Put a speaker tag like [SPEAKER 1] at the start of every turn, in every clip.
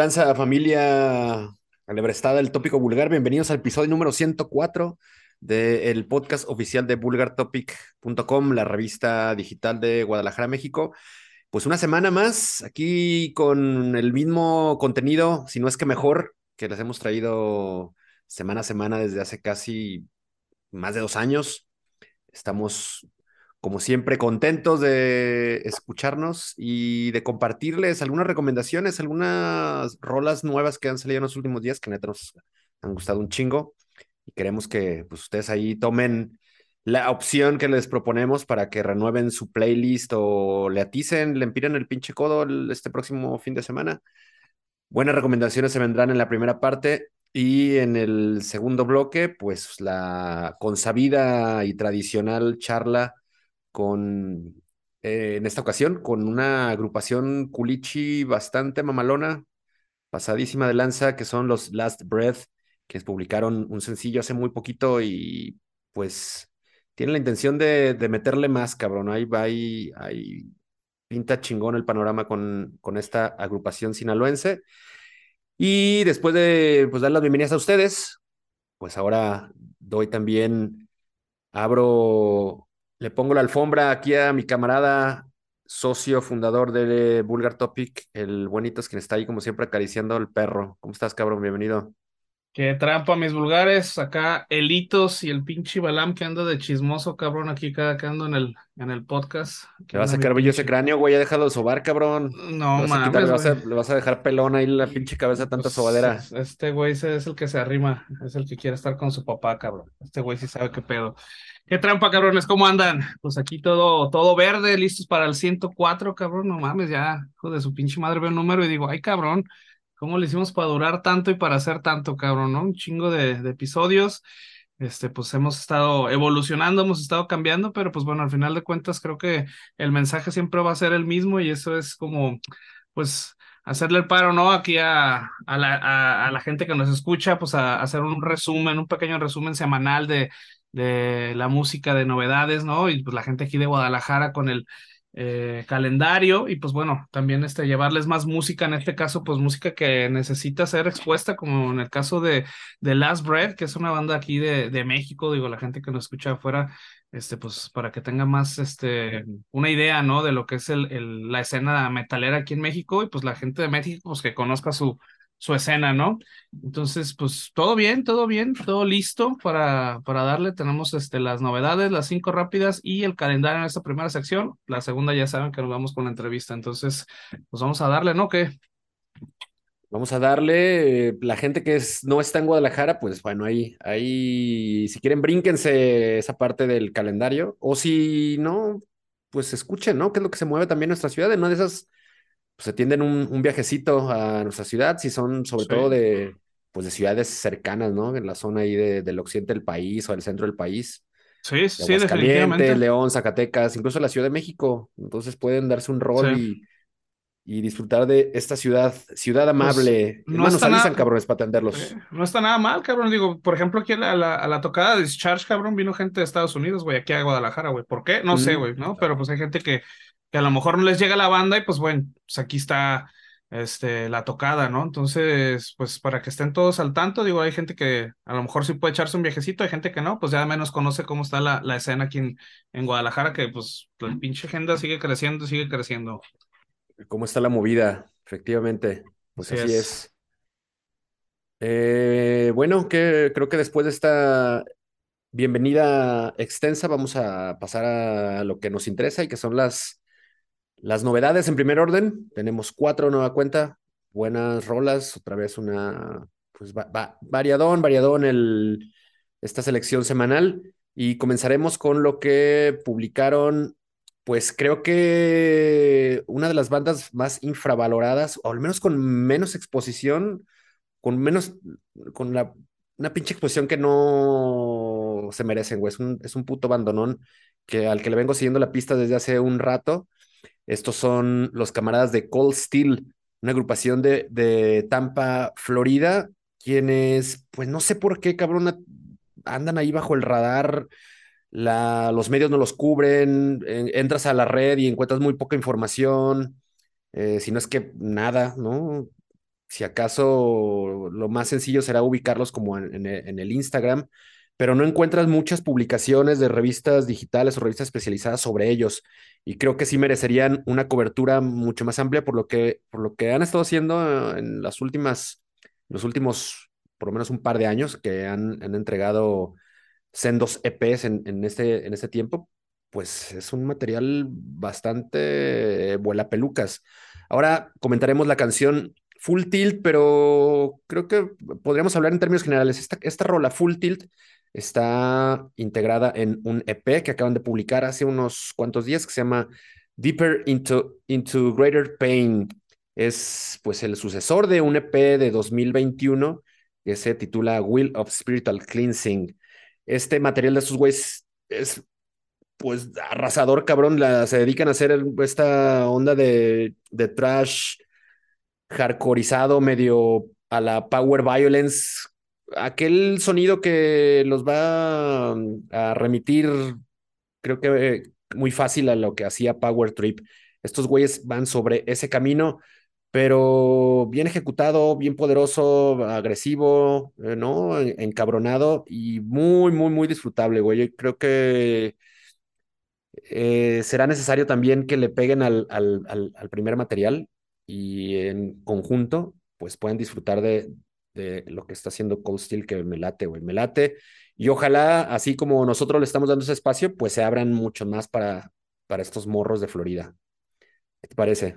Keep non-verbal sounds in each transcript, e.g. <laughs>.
[SPEAKER 1] ¿Qué tranza, familia alebrestada del tópico vulgar? Bienvenidos al episodio número 104 del podcast oficial de vulgartopic.com, la revista digital de Guadalajara, México. Pues una semana más aquí con el mismo contenido, si no es que mejor, que les hemos traído semana a semana desde hace casi más de dos años. Estamos como siempre, contentos de escucharnos y de compartirles algunas recomendaciones, algunas rolas nuevas que han salido en los últimos días que neta nos han gustado un chingo y queremos que pues, ustedes ahí tomen la opción que les proponemos para que renueven su playlist o le aticen, le empiren el pinche codo este próximo fin de semana. Buenas recomendaciones se vendrán en la primera parte y en el segundo bloque, pues la consabida y tradicional charla con, eh, en esta ocasión, con una agrupación culichi bastante mamalona, pasadísima de lanza, que son los Last Breath, que publicaron un sencillo hace muy poquito y pues tienen la intención de, de meterle más, cabrón. Ahí va, ahí, ahí pinta chingón el panorama con, con esta agrupación sinaloense. Y después de pues, dar las bienvenidas a ustedes, pues ahora doy también, abro le pongo la alfombra aquí a mi camarada, socio fundador de Vulgar Topic, el buenito es quien está ahí como siempre acariciando al perro. ¿Cómo estás, cabrón? Bienvenido.
[SPEAKER 2] Qué trampa, mis vulgares. Acá Elitos y el pinche Balam que anda de chismoso, cabrón, aquí cada que ando en el, en el podcast.
[SPEAKER 1] Le vas a sacar brillo ese cráneo, güey, ha dejado de sobar, cabrón.
[SPEAKER 2] No, mames,
[SPEAKER 1] le, vas a, le, vas a, dejar pelón ahí la pinche cabeza tanta pues, sobadera.
[SPEAKER 2] Este güey es el que se arrima, es el que quiere estar con su papá, cabrón. Este güey sí sabe qué pedo. Qué trampa, cabrones, ¿cómo andan? Pues aquí todo, todo verde, listos para el 104, cabrón, no mames, ya, hijo de su pinche madre, veo un número y digo, ay, cabrón, ¿Cómo le hicimos para durar tanto y para hacer tanto, cabrón, no? Un chingo de, episodios. Este, pues hemos estado evolucionando, hemos estado cambiando, pero pues bueno, al final de cuentas creo que el mensaje siempre va a ser el mismo y eso es como, pues, hacerle el paro, ¿no? Aquí a, a, la, a, la, gente que nos escucha, pues a, hacer un resumen, un pequeño resumen semanal de, de la música, de novedades, ¿no? Y pues la gente aquí de Guadalajara con el eh, calendario y pues bueno, también este, llevarles más música, en este caso pues música que necesita ser expuesta, como en el caso de, de Last Bread, que es una banda aquí de, de México, digo, la gente que nos escucha afuera, este, pues para que tenga más este, una idea, ¿no? De lo que es el, el, la escena metalera aquí en México y pues la gente de México, pues que conozca su, su escena, ¿no? Entonces, pues todo bien, todo bien, todo listo para, para darle. Tenemos este, las novedades, las cinco rápidas y el calendario en esta primera sección. La segunda ya saben que nos vamos con la entrevista. Entonces, pues vamos a darle, ¿no? ¿Qué?
[SPEAKER 1] Vamos a darle, eh, la gente que es, no está en Guadalajara, pues bueno, ahí, ahí, si quieren, brínquense esa parte del calendario, o si no, pues escuchen, ¿no? ¿Qué es lo que se mueve también en nuestra ciudad? En una de esas pues se tienden un, viajecito a nuestra ciudad, si son sobre todo de, pues de ciudades cercanas, ¿no? En la zona ahí del occidente del país o del centro del país.
[SPEAKER 2] Sí, sí, definitivamente.
[SPEAKER 1] León, Zacatecas, incluso la Ciudad de México. Entonces pueden darse un rol y, y, disfrutar de esta ciudad, ciudad pues, amable. no Hermanos, avisan, cabrones, para atenderlos.
[SPEAKER 2] Eh, no está nada mal, cabrón. Digo, por ejemplo, aquí a la, a la, tocada de Discharge, cabrón, vino gente de Estados Unidos, güey, aquí a Guadalajara, güey. ¿Por qué? No sé, güey, ¿no? Pero pues hay gente que que a lo mejor no les llega la banda y pues bueno, pues aquí está este, la tocada, ¿no? Entonces, pues para que estén todos al tanto, digo, hay gente que a lo mejor sí puede echarse un viajecito, hay gente que no, pues ya menos conoce cómo está la, la escena aquí en, en, Guadalajara, que pues la pinche agenda sigue creciendo, sigue creciendo.
[SPEAKER 1] ¿Cómo está la movida? Efectivamente, pues así, es. Eh, bueno, que creo que después de esta bienvenida extensa, vamos a pasar a lo que nos interesa y que son las las novedades en primer orden, tenemos cuatro nueva cuenta, buenas rolas, otra vez una, pues variadón, variadón el, esta selección semanal y comenzaremos con lo que publicaron, pues creo que una de las bandas más infravaloradas, o al menos con menos exposición, con menos, con la, una pinche exposición que no se merecen, güey, es un, es un puto bandonón que, al que le vengo siguiendo la pista desde hace un rato estos son los camaradas de Cold Steel, una agrupación de, de Tampa, Florida, quienes, pues no sé por qué, cabrón, andan ahí bajo el radar. La, los medios no los cubren, entras a la red y encuentras muy poca información, eh, si no es que nada, ¿no? si acaso lo más sencillo será ubicarlos como en, en el Instagram, pero no encuentras muchas publicaciones de revistas digitales o revistas especializadas sobre ellos. Y creo que sí merecerían una cobertura mucho más amplia por lo que, por lo que han estado haciendo en las últimas, los últimos, por lo menos un par de años, que han entregado sendos EPs en, en, este, en este tiempo, pues es un material bastante vuela pelucas. Ahora comentaremos la canción Full Tilt, pero creo que podríamos hablar en términos generales. Esta, esta rola Full Tilt está integrada en un EP que acaban de publicar hace unos cuantos días que se llama Deeper into, into Greater Pain. Es pues el sucesor de un EP de 2021 que se titula Will of Spiritual Cleansing. Este material de estos güeyes es pues arrasador, cabrón. La, se dedican a hacer esta onda de, de trash hardcoreizado, medio a la power violence aquel sonido que los va a remitir, creo que muy fácil a lo que hacía Power Trip. Estos güeyes van sobre ese camino, pero bien ejecutado, bien poderoso, agresivo, eh, ¿no? Encabronado y muy, muy, muy disfrutable, güey. Creo que eh, será necesario también que le peguen al, al, al primer material y en conjunto, pues puedan disfrutar de, de lo que está haciendo Cold Steel, que me late, güey, me late. Y ojalá, así como nosotros le estamos dando ese espacio, pues se abran mucho más para, para estos morros de Florida. ¿Qué te parece?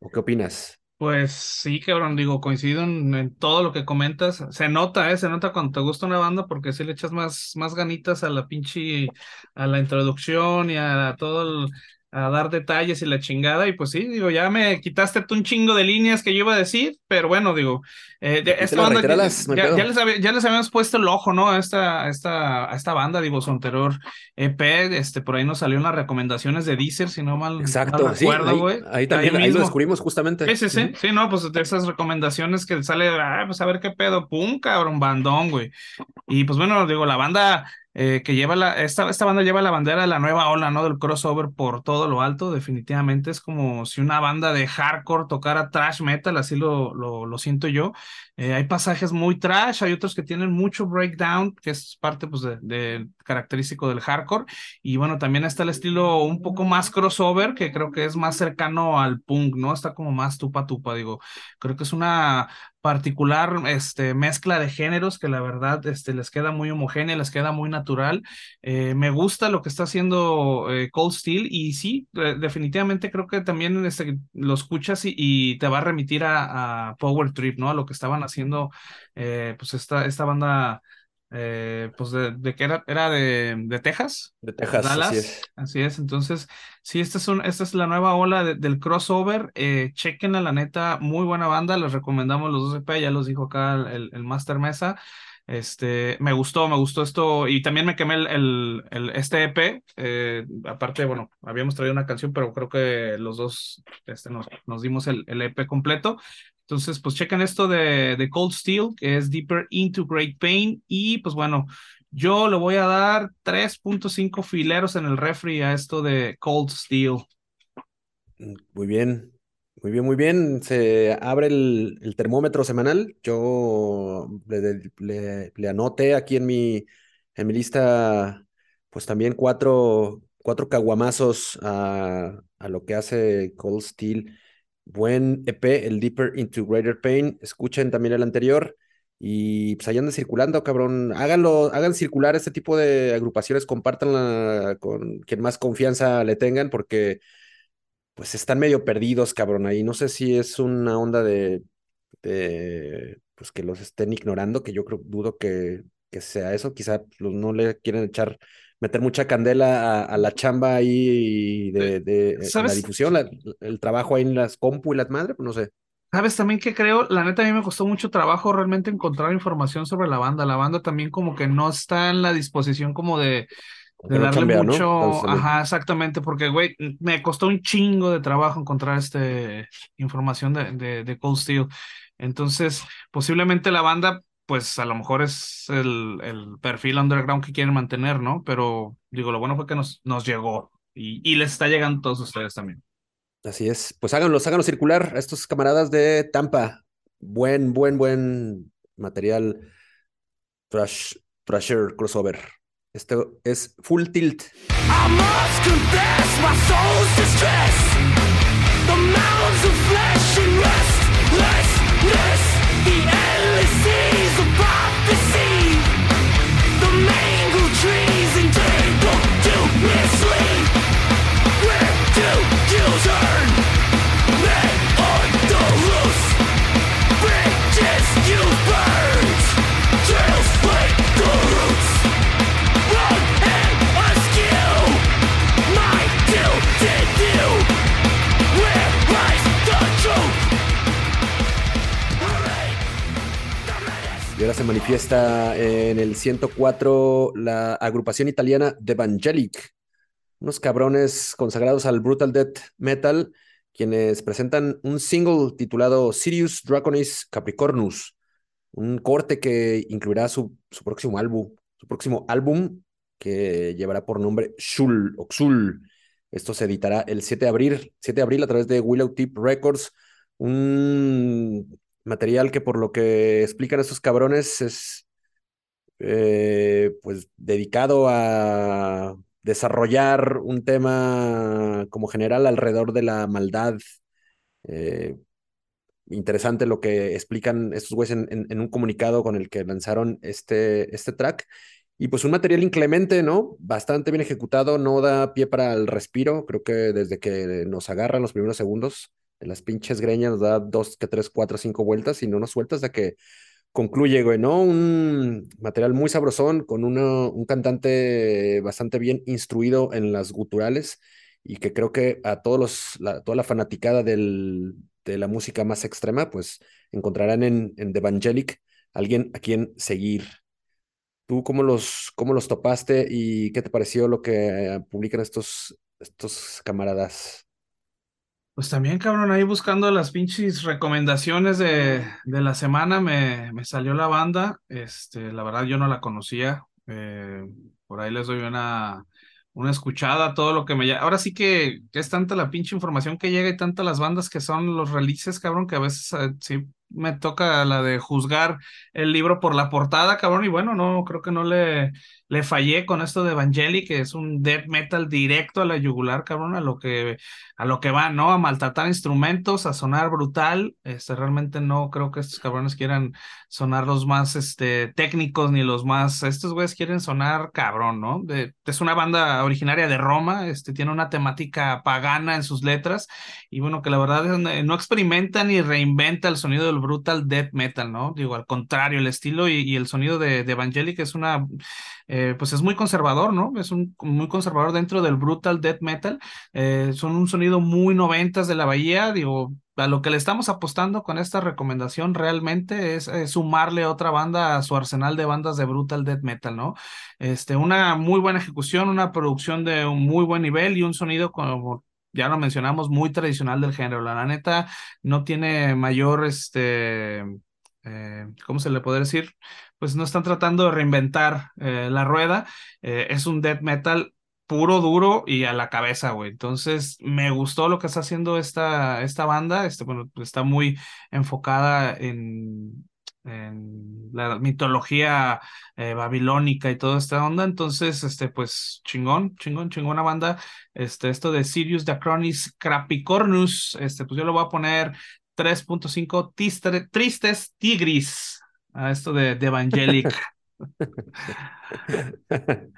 [SPEAKER 1] ¿O qué opinas?
[SPEAKER 2] Pues sí, cabrón, digo, coincido en, todo lo que comentas. Se nota, ¿eh? Se nota cuando te gusta una banda porque si le echas más, más ganitas a la pinche, a la introducción y a todo el, a dar detalles y la chingada. Y pues sí, digo, ya me quitaste tú un chingo de líneas que yo iba a decir, pero bueno, digo, eh, esta banda, ya, ya, les ya, les habíamos puesto el ojo, ¿no? A esta, esta, a esta banda, digo, su anterior EP, este, por ahí nos salió unas recomendaciones de Deezer, si no mal,
[SPEAKER 1] Exacto, recuerdo, güey. ahí, también ahí, lo descubrimos justamente.
[SPEAKER 2] Sí, sí, sí, sí, no, pues de esas recomendaciones que sale, ah, pues a ver qué pedo, pum, cabrón, bandón, güey. Y pues bueno, digo, la banda eh, que lleva la, esta, esta banda lleva la bandera de la nueva ola, ¿no? Del crossover por todo lo alto, definitivamente es como si una banda de hardcore tocara trash metal, así lo, lo, lo siento yo. Eh, hay pasajes muy trash, hay otros que tienen mucho breakdown, que es parte pues de, de, característico del hardcore. Y bueno, también está el estilo un poco más crossover, que creo que es más cercano al punk, ¿no? Está como más tupa tupa, digo. Creo que es una particular este, mezcla de géneros que la verdad este, les queda muy homogénea, les queda muy natural. Eh, me gusta lo que está haciendo eh, Cold Steel y sí, definitivamente creo que también este, lo escuchas y, te va a remitir a, a, Power Trip, ¿no? A lo que estaban haciendo eh, pues esta, esta banda eh, pues de, de, que era, era de, de Texas.
[SPEAKER 1] De Texas,
[SPEAKER 2] Dallas, así es. Así es, entonces, sí, esta es, un, esta es la nueva ola de, del crossover. Eh, chequenla, la neta, muy buena banda, les recomendamos los dos EP, ya los dijo acá el, el Master Mesa. Este, me gustó, me gustó esto y también me quemé el, el, el este EP. Eh, aparte, bueno, habíamos traído una canción, pero creo que los dos este, nos, nos dimos el, el EP completo. Entonces, pues chequen esto de, Cold Steel, que es Deeper into Great Pain. Y pues bueno, yo le voy a dar 3.5 fileros en el refri a esto de Cold Steel.
[SPEAKER 1] Muy bien, muy bien, muy bien. Se abre el, termómetro semanal. Yo le, le, anoté aquí en mi, en mi lista, pues también cuatro, cuatro caguamazos a lo que hace Cold Steel. Buen EP, el Deeper into Greater Pain. Escuchen también el anterior. Y pues ahí andan circulando, cabrón. Háganlo, hagan circular este tipo de agrupaciones, compártanla con quien más confianza le tengan, porque pues están medio perdidos, cabrón. Ahí no sé si es una onda de, de pues que los estén ignorando, que yo creo, dudo que, que sea eso. Quizá no le quieren echar meter mucha candela a, a la chamba ahí de, de la difusión, la, el trabajo ahí en las compu y las madres, pues no sé.
[SPEAKER 2] ¿Sabes también que creo? La neta a mí me costó mucho trabajo realmente encontrar información sobre la banda. La banda también como que no está en la disposición como de, de darle mucho. ¿no? Ajá, exactamente, porque güey, me costó un chingo de trabajo encontrar este información de, de, de Cold Steel. Entonces, posiblemente la banda pues a lo mejor es el, el, perfil underground que quieren mantener, ¿no? Pero digo, lo bueno fue que nos, nos llegó y, y, les está llegando a todos ustedes también.
[SPEAKER 1] Así es, pues háganlos, háganlos circular a estos camaradas de Tampa. buen, buen, buen material thrash, thrasher crossover. Esto es Full Tilt. I must confess my soul's distress. The mounds of flesh Y ahora se manifiesta en el 104 la agrupación italiana The Evangelic, unos cabrones consagrados al brutal death metal, quienes presentan un single titulado Sirius Draconis Capricornus, un corte que incluirá su, su próximo álbum, su próximo álbum que llevará por nombre Shul o Xul. Esto se editará el 7 de abril, 7 de abril a través de Willow Tip Records, un material que por lo que explican estos cabrones es eh, pues dedicado a desarrollar un tema como general alrededor de la maldad. Eh, interesante lo que explican estos güeyes en, en, en, un comunicado con el que lanzaron este, este track. Y pues un material inclemente, ¿no? Bastante bien ejecutado, no da pie para el respiro. Creo que desde que nos agarran los primeros segundos de las pinches greñas nos da dos, que tres, cuatro, cinco vueltas y no nos suelta hasta que concluye, güey, ¿no? Un material muy sabrosón con un cantante bastante bien instruido en las guturales y que creo que a todos los, la, toda la fanaticada del, de la música más extrema, pues encontrarán en, en The Evangelic alguien a quien seguir. ¿Tú cómo los, cómo los topaste y qué te pareció lo que publican estos, estos camaradas?
[SPEAKER 2] Pues también, cabrón, ahí buscando las pinches recomendaciones de, de la semana me, me, salió la banda. Este, la verdad yo no la conocía. Eh, por ahí les doy una, una escuchada, todo lo que me Ahora sí que, es tanta la pinche información que llega y tantas las bandas que son los releases, cabrón, que a veces eh, sí me toca la de juzgar el libro por la portada, cabrón, y bueno, no, creo que no le, le fallé con esto de Evangelic, que es un death metal directo a la yugular, cabrón, a lo que, a lo que va, ¿no? A maltratar instrumentos, a sonar brutal, este, realmente no creo que estos cabrones quieran sonar los más, este, técnicos, ni los más, estos güeyes quieren sonar cabrón, ¿no? Es una banda originaria de Roma, este, tiene una temática pagana en sus letras, y bueno, que la verdad es, no experimenta ni reinventa el sonido del brutal death metal, ¿no? Digo, al contrario, el estilo y, el sonido de, Evangelic es una, eh, pues es muy conservador, ¿no? Es un muy conservador dentro del brutal death metal. Eh, son un sonido muy noventas de la bahía, digo, a lo que le estamos apostando con esta recomendación realmente es, es, sumarle otra banda a su arsenal de bandas de brutal death metal, ¿no? Este, una muy buena ejecución, una producción de un muy buen nivel y un sonido como ya lo mencionamos, muy tradicional del género. La, neta no tiene mayor, este, eh, ¿cómo se le puede decir? Pues no están tratando de reinventar eh, la rueda. Eh, es un death metal puro, duro y a la cabeza, güey. Entonces, me gustó lo que está haciendo esta, esta banda. Este, bueno, está muy enfocada en, en la mitología eh, babilónica y toda esta onda. Entonces, este, pues, chingón, chingón, chingona banda. Este, esto de Sirius Dacronis Crapicornus, este, pues yo lo voy a poner 3.5 tristes tigris a esto de, de Evangelic. <laughs>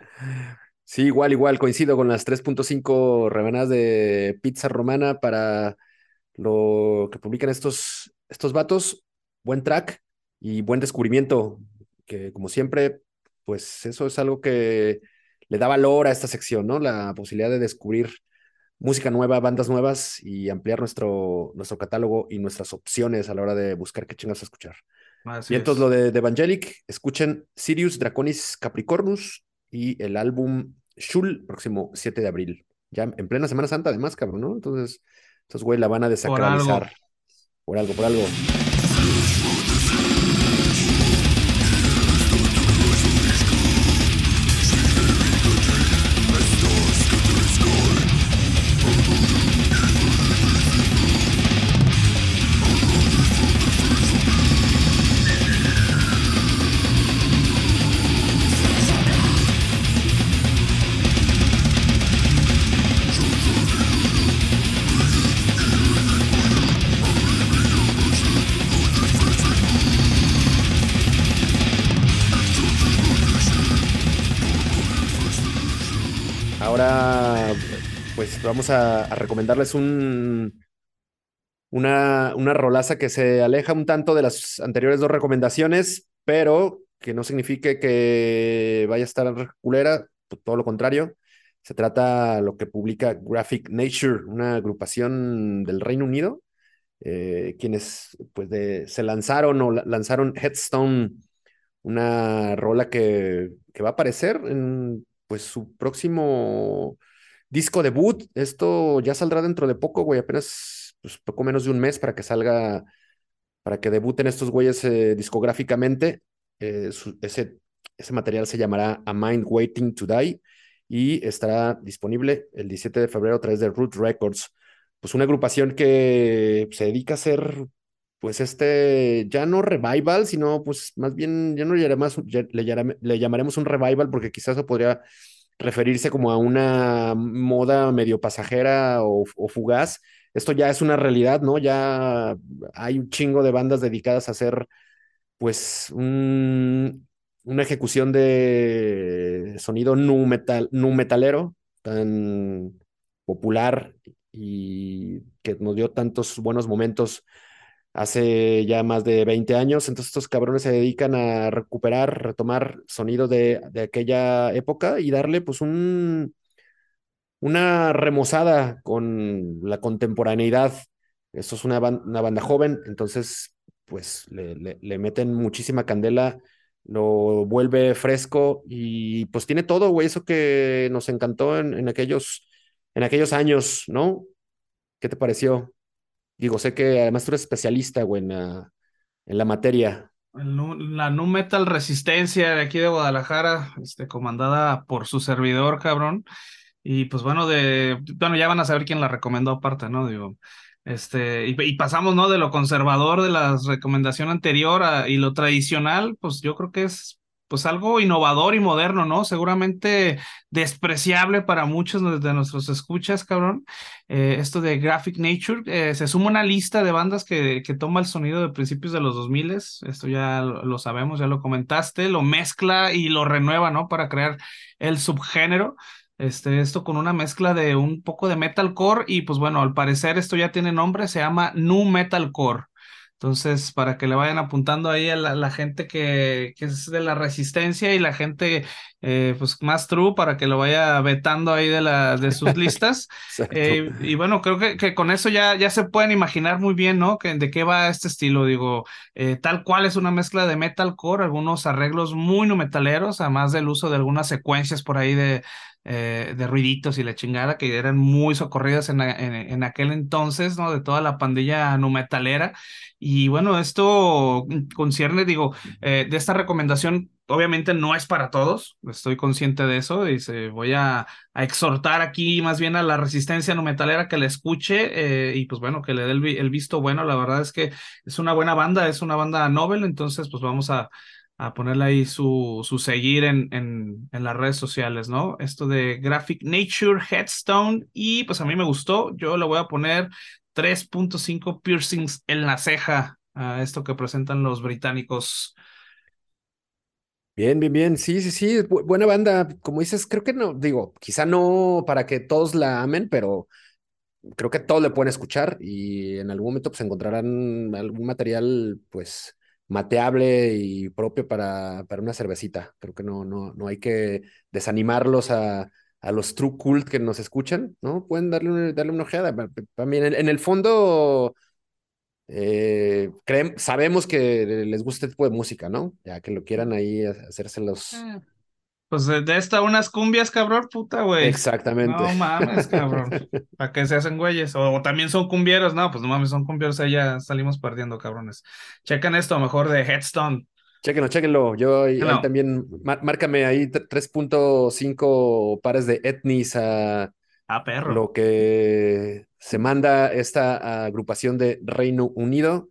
[SPEAKER 1] Sí, igual, igual, coincido con las 3.5 rebanadas de pizza romana para lo que publican estos, estos vatos. Buen track y buen descubrimiento, que como siempre, pues eso es algo que le da valor a esta sección, ¿no? La posibilidad de descubrir música nueva, bandas nuevas y ampliar nuestro, nuestro catálogo y nuestras opciones a la hora de buscar qué chingas a escuchar.
[SPEAKER 2] Así
[SPEAKER 1] y entonces lo de, de, Evangelic, escuchen Sirius Draconis Capricornus y el álbum Shul, próximo 7 de abril. Ya en plena Semana Santa, además, cabrón, ¿no? Entonces, estos güey la van a desacralizar. Por algo, por algo. Por algo. Recomendarles un, una, una rolaza que se aleja un tanto de las anteriores dos recomendaciones, pero que no signifique que vaya a estar culera, todo lo contrario. Se trata de lo que publica Graphic Nature, una agrupación del Reino Unido, eh, quienes pues se lanzaron o lanzaron Headstone, una rola que, que va a aparecer en pues su próximo disco debut. Esto ya saldrá dentro de poco, güey, apenas pues, poco menos de un mes para que salga, para que debuten estos güeyes eh, discográficamente. Eh, ese, ese material se llamará A Mind Waiting to Die y estará disponible el 17 de febrero a través de Root Records. Pues una agrupación que se dedica a hacer, pues este, ya no revival, sino pues más bien, ya no le llamaremos, le, le llamaremos un revival porque quizás eso podría referirse como a una moda medio pasajera o, fugaz. Esto ya es una realidad, ¿no? Ya hay un chingo de bandas dedicadas a hacer, pues, un, una ejecución de sonido nu, metal, nu metalero tan popular y que nos dio tantos buenos momentos hace ya más de 20 años. Entonces estos cabrones se dedican a recuperar, retomar sonido de, aquella época y darle pues un, una remozada con la contemporaneidad. Esto es una, banda joven, entonces pues le, meten muchísima candela lo vuelve fresco y pues tiene todo, güey, eso que nos encantó en, en, aquellos, en aquellos años, ¿no? ¿Qué te pareció? Digo, sé que además tú eres especialista, güey, en la, materia.
[SPEAKER 2] La Nu Metal Resistencia de aquí de Guadalajara, este, comandada por su servidor, cabrón. Y pues bueno, de, bueno, ya van a saber quién la recomendó aparte, ¿no? Digo, este, y, pasamos, ¿no? De lo conservador de la recomendación anterior y lo tradicional, pues yo creo que es pues algo innovador y moderno, ¿no? Seguramente despreciable para muchos de nuestros escuchas, cabrón. Eh, esto de Graphic Nature, eh, se suma una lista de bandas que, que toma el sonido de principios de los 2000, esto ya lo, sabemos, ya lo comentaste, lo mezcla y lo renueva, ¿no? Para crear el subgénero. Este, esto con una mezcla de un poco de metalcore y pues bueno, al parecer esto ya tiene nombre, se llama Nu Metalcore. Entonces, para que le vayan apuntando ahí a la, gente que, que, es de la resistencia y la gente eh, pues más true para que lo vaya vetando ahí de, la, de sus listas. <laughs> eh, y bueno, creo que, que, con eso ya, ya se pueden imaginar muy bien, ¿no? Que, de qué va este estilo. Digo, eh, tal cual es una mezcla de metalcore, algunos arreglos muy no metaleros, además del uso de algunas secuencias por ahí de, eh, de ruiditos y la chingada que eran muy socorridas en, en, aquel entonces, ¿no? De toda la pandilla numetalera. Y bueno, esto concierne, digo, eh, de esta recomendación, obviamente no es para todos, estoy consciente de eso y se voy a, exhortar aquí más bien a la resistencia numetalera que la escuche eh, y pues bueno, que le dé el, el visto bueno. La verdad es que es una buena banda, es una banda novel, entonces pues vamos a a ponerle ahí su, su seguir en, en, en, las redes sociales, ¿no? Esto de Graphic Nature Headstone y pues a mí me gustó, yo le voy a poner 3.5 piercings en la ceja a esto que presentan los británicos.
[SPEAKER 1] Bien, bien, bien. Sí, sí, sí. buena banda. Como dices, creo que no, digo, quizá no para que todos la amen, pero creo que todos le pueden escuchar y en algún momento pues encontrarán algún material, pues, mateable y propio para, para una cervecita. Creo que no, no, no hay que desanimarlos a, a los true cult que nos escuchan, ¿no? Pueden darle, una, darle una ojeada. También en, el fondo, eh, sabemos que les gusta este tipo de música, ¿no? Ya que lo quieran ahí hacérselos.
[SPEAKER 2] Ah, pues de, esta unas cumbias, cabrón, puta, güey.
[SPEAKER 1] Exactamente.
[SPEAKER 2] No mames, cabrón. <laughs> ¿Para qué se hacen güeyes? O, también son cumbieros, no, pues no mames, son cumbieros, ahí ya salimos perdiendo, cabrones. Chequen esto, mejor de Headstone.
[SPEAKER 1] Chequenlo, chequenlo. Yo ahí, también, márcame ahí 3.5 pares de etnis a
[SPEAKER 2] ah, perro.
[SPEAKER 1] lo que se manda esta agrupación de Reino Unido.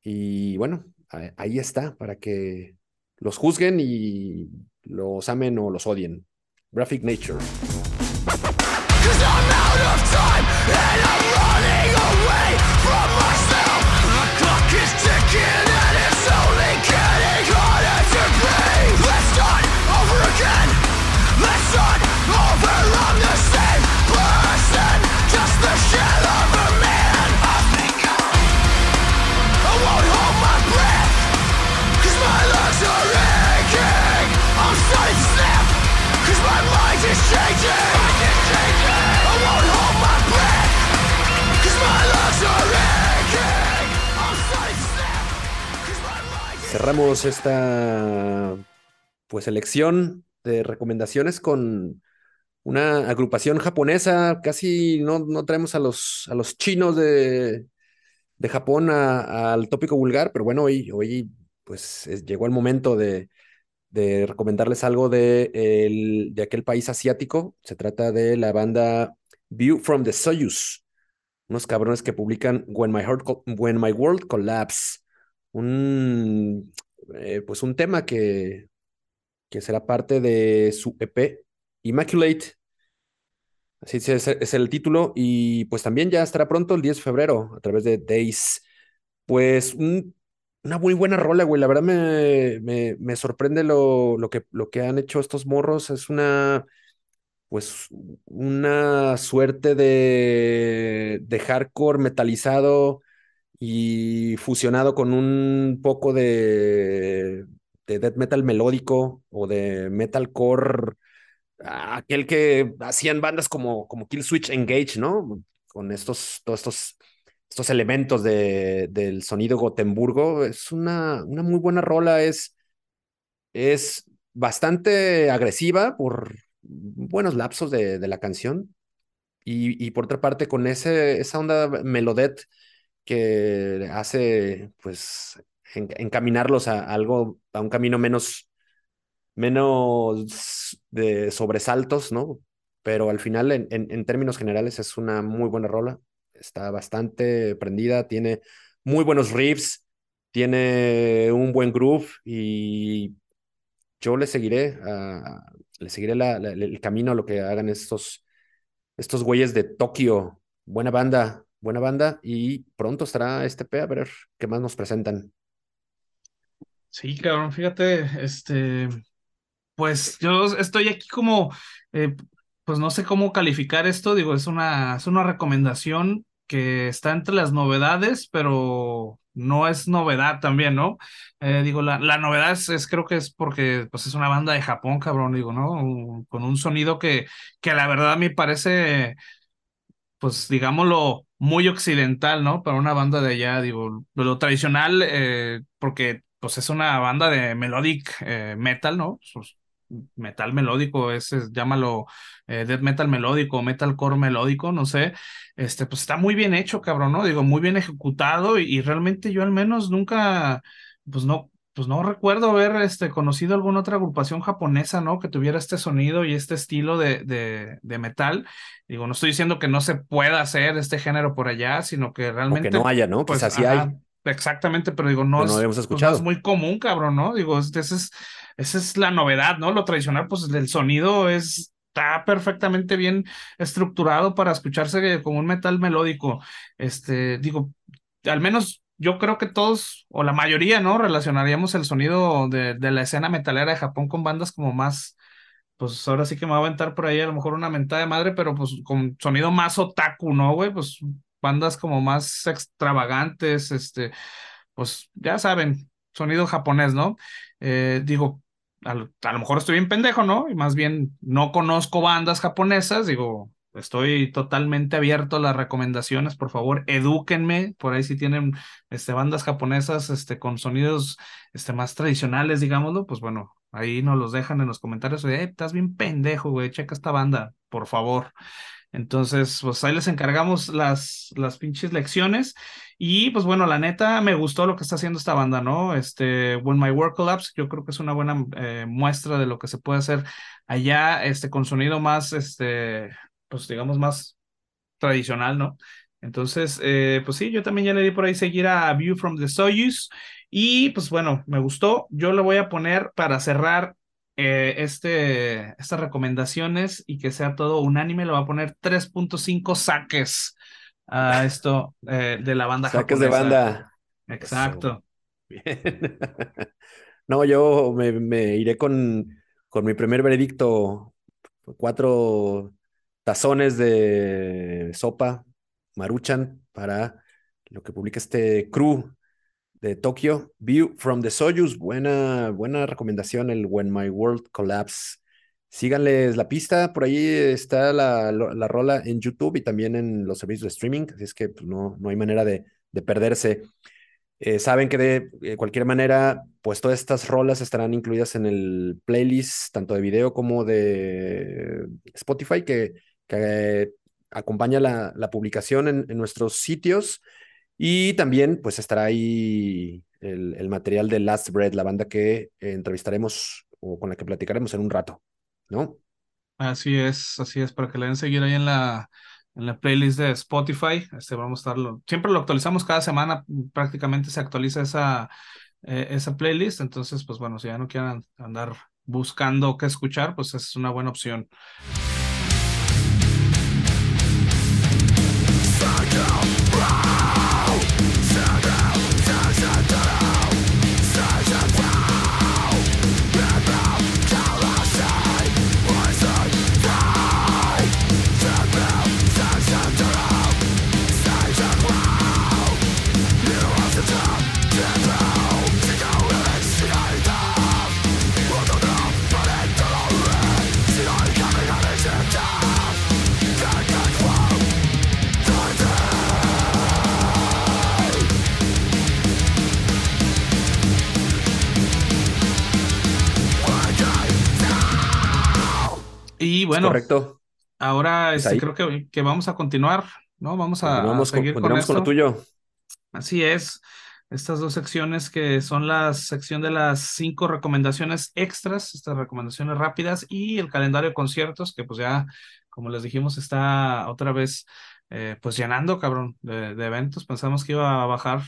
[SPEAKER 1] Y bueno, ahí está, para que los juzguen y los amen o los odien. Graphic Nature. Cerramos esta pues selección de recomendaciones con una agrupación japonesa. Casi no, no traemos a los, a los chinos de, de Japón al tópico vulgar, pero bueno, hoy, hoy pues llegó el momento de, de recomendarles algo de, el, de aquel país asiático. Se trata de la banda View from the Soyuz, unos cabrones que publican When My, Heart When My World Collapse, un, eh, pues un tema que, que será parte de su EP Immaculate. Así es, es, el título y pues también ya estará pronto el 10 de febrero a través de Days. Pues una muy buena rola, güey. La verdad me, me, me sorprende lo, lo, que, lo que han hecho estos morros. Es una, pues, una suerte de, de hardcore metalizado y fusionado con un poco de, de death metal melódico o de metalcore, aquel que hacían bandas como, como Kill Switch Engage, ¿no? Con estos, todos estos, estos elementos de, del sonido Gotemburgo. Es una, una muy buena rola, es, es bastante agresiva por buenos lapsos de, de la canción. Y, y, por otra parte, con ese, esa onda melodet que hace, pues, encaminarlos a, algo, a un camino menos, menos de sobresaltos, ¿no? Pero al final, en, en, términos generales, es una muy buena rola. Está bastante prendida, tiene muy buenos riffs, tiene un buen groove y yo le seguiré, le seguiré el camino a lo que hagan estos, estos güeyes de Tokio. Buena banda, buena banda y pronto estará este P a ver qué más nos presentan.
[SPEAKER 2] Sí, cabrón, fíjate, este, pues yo estoy aquí como, eh, pues no sé cómo calificar esto, digo, es una, es una recomendación que está entre las novedades, pero no es novedad también, ¿no? Eh, digo, la, la novedad es, creo que es porque pues es una banda de Japón, cabrón, digo, ¿no? Con un sonido que, que la verdad mí parece, pues digámoslo, muy occidental, ¿no? Para una banda de allá, digo, lo tradicional, eh, porque pues es una banda de melodic eh, metal, ¿no? Pues, metal melódico, ese, llámalo eh, death metal melódico, metalcore melódico, no sé, este, pues está muy bien hecho, cabrón, ¿no? Digo, muy bien ejecutado y, realmente yo al menos nunca, pues no, pues no recuerdo haber este, conocido alguna otra agrupación japonesa, ¿no? Que tuviera este sonido y este estilo de, de, de, metal. Digo, no estoy diciendo que no se pueda hacer este género por allá, sino que realmente...
[SPEAKER 1] O que no haya, ¿no? Pues así hay.
[SPEAKER 2] Exactamente, pero digo, no,
[SPEAKER 1] no
[SPEAKER 2] es, pues, es muy común, cabrón, ¿no? Digo, esa es, esa es la novedad, ¿no? Lo tradicional, pues el sonido es, está perfectamente bien estructurado para escucharse como un metal melódico. Este, digo, al menos yo creo que todos, o la mayoría, ¿no? Relacionaríamos el sonido de, de la escena metalera de Japón con bandas como más, pues ahora sí que me va a aventar por ahí a lo mejor una mentada de madre, pero pues con sonido más otaku, ¿no, güey? Pues bandas como más extravagantes, este, pues ya saben, sonido japonés, ¿no? Eh, digo, a lo, mejor estoy bien pendejo, ¿no? Y más bien no conozco bandas japonesas, digo, estoy totalmente abierto a las recomendaciones, por favor, edúquenme, por ahí si tienen este, bandas japonesas este, con sonidos este, más tradicionales, digámoslo, pues bueno, ahí nos los dejan en los comentarios, eh, estás bien pendejo, güey, checa esta banda, por favor. Entonces, pues ahí les encargamos las, las pinches lecciones. Y pues bueno, la neta, me gustó lo que está haciendo esta banda, ¿no? Este, When My Work Collapse, yo creo que es una buena eh, muestra de lo que se puede hacer allá, este, con sonido más, este, pues digamos, más tradicional, ¿no? Entonces, eh, pues sí, yo también ya le di por ahí seguir a View from the Soyuz. Y pues bueno, me gustó. Yo le voy a poner para cerrar eh, este, estas recomendaciones y que sea todo unánime, le va a poner 3.5 saques a esto eh, de la banda
[SPEAKER 1] saques de banda.
[SPEAKER 2] Exacto.
[SPEAKER 1] Bien. <laughs> no, yo me, me, iré con, con mi primer veredicto. Cuatro tazones de sopa maruchan para lo que publica este crew de Tokio, View from the Soyuz, buena, buena recomendación, el When My World Collapse. Síganles la pista, por ahí está la, la, rola en YouTube y también en los servicios de streaming, así es que pues, no, no hay manera de, de perderse. Eh, saben que de cualquier manera, pues todas estas rolas estarán incluidas en el playlist, tanto de video como de Spotify, que, que acompaña la, publicación en, nuestros sitios. Y también, pues estará ahí el, el, material de Last Bread, la banda que entrevistaremos o con la que platicaremos en un rato, ¿no?
[SPEAKER 2] Así es, así es, para que le den seguir ahí en la, en la playlist de Spotify. Este, vamos a estarlo, siempre lo actualizamos cada semana, prácticamente se actualiza esa, eh, esa playlist. Entonces, pues bueno, si ya no quieren andar buscando qué escuchar, pues es una buena opción. Y bueno,
[SPEAKER 1] correcto.
[SPEAKER 2] ahora este, creo que, que, vamos a continuar, ¿no? Vamos a,
[SPEAKER 1] a seguir con, con, esto. con lo tuyo.
[SPEAKER 2] Así es. Estas dos secciones que son la sección de las cinco recomendaciones extras, estas recomendaciones rápidas y el calendario de conciertos, que pues ya, como les dijimos, está otra vez eh, pues llenando, cabrón, de, de, eventos. Pensamos que iba a bajar,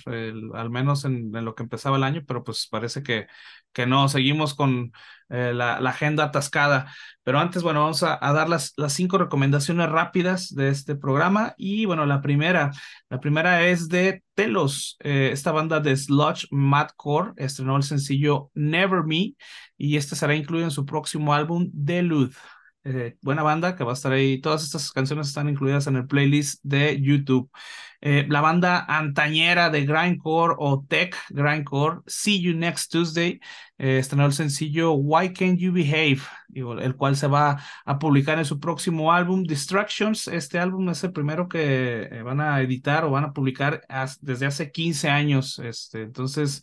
[SPEAKER 2] al menos en, lo que empezaba el año, pero pues parece que, que no, seguimos con eh, la, agenda atascada. Pero antes, bueno, vamos a, a, dar las, las cinco recomendaciones rápidas de este programa. Y bueno, la primera, la primera es de Telos, eh, esta banda de sludge madcore estrenó el sencillo Never Me y este será incluido en su próximo álbum, Delude. Eh, buena banda que va a estar ahí. Todas estas canciones están incluidas en el playlist de YouTube. Eh, la banda antañera de Grindcore o Tech Grindcore, See You Next Tuesday, eh, estrenó el sencillo Why Can't You Behave, el cual se va a publicar en su próximo álbum, Distractions. Este álbum es el primero que eh, van a editar o van a publicar desde hace 15 años. Este, entonces,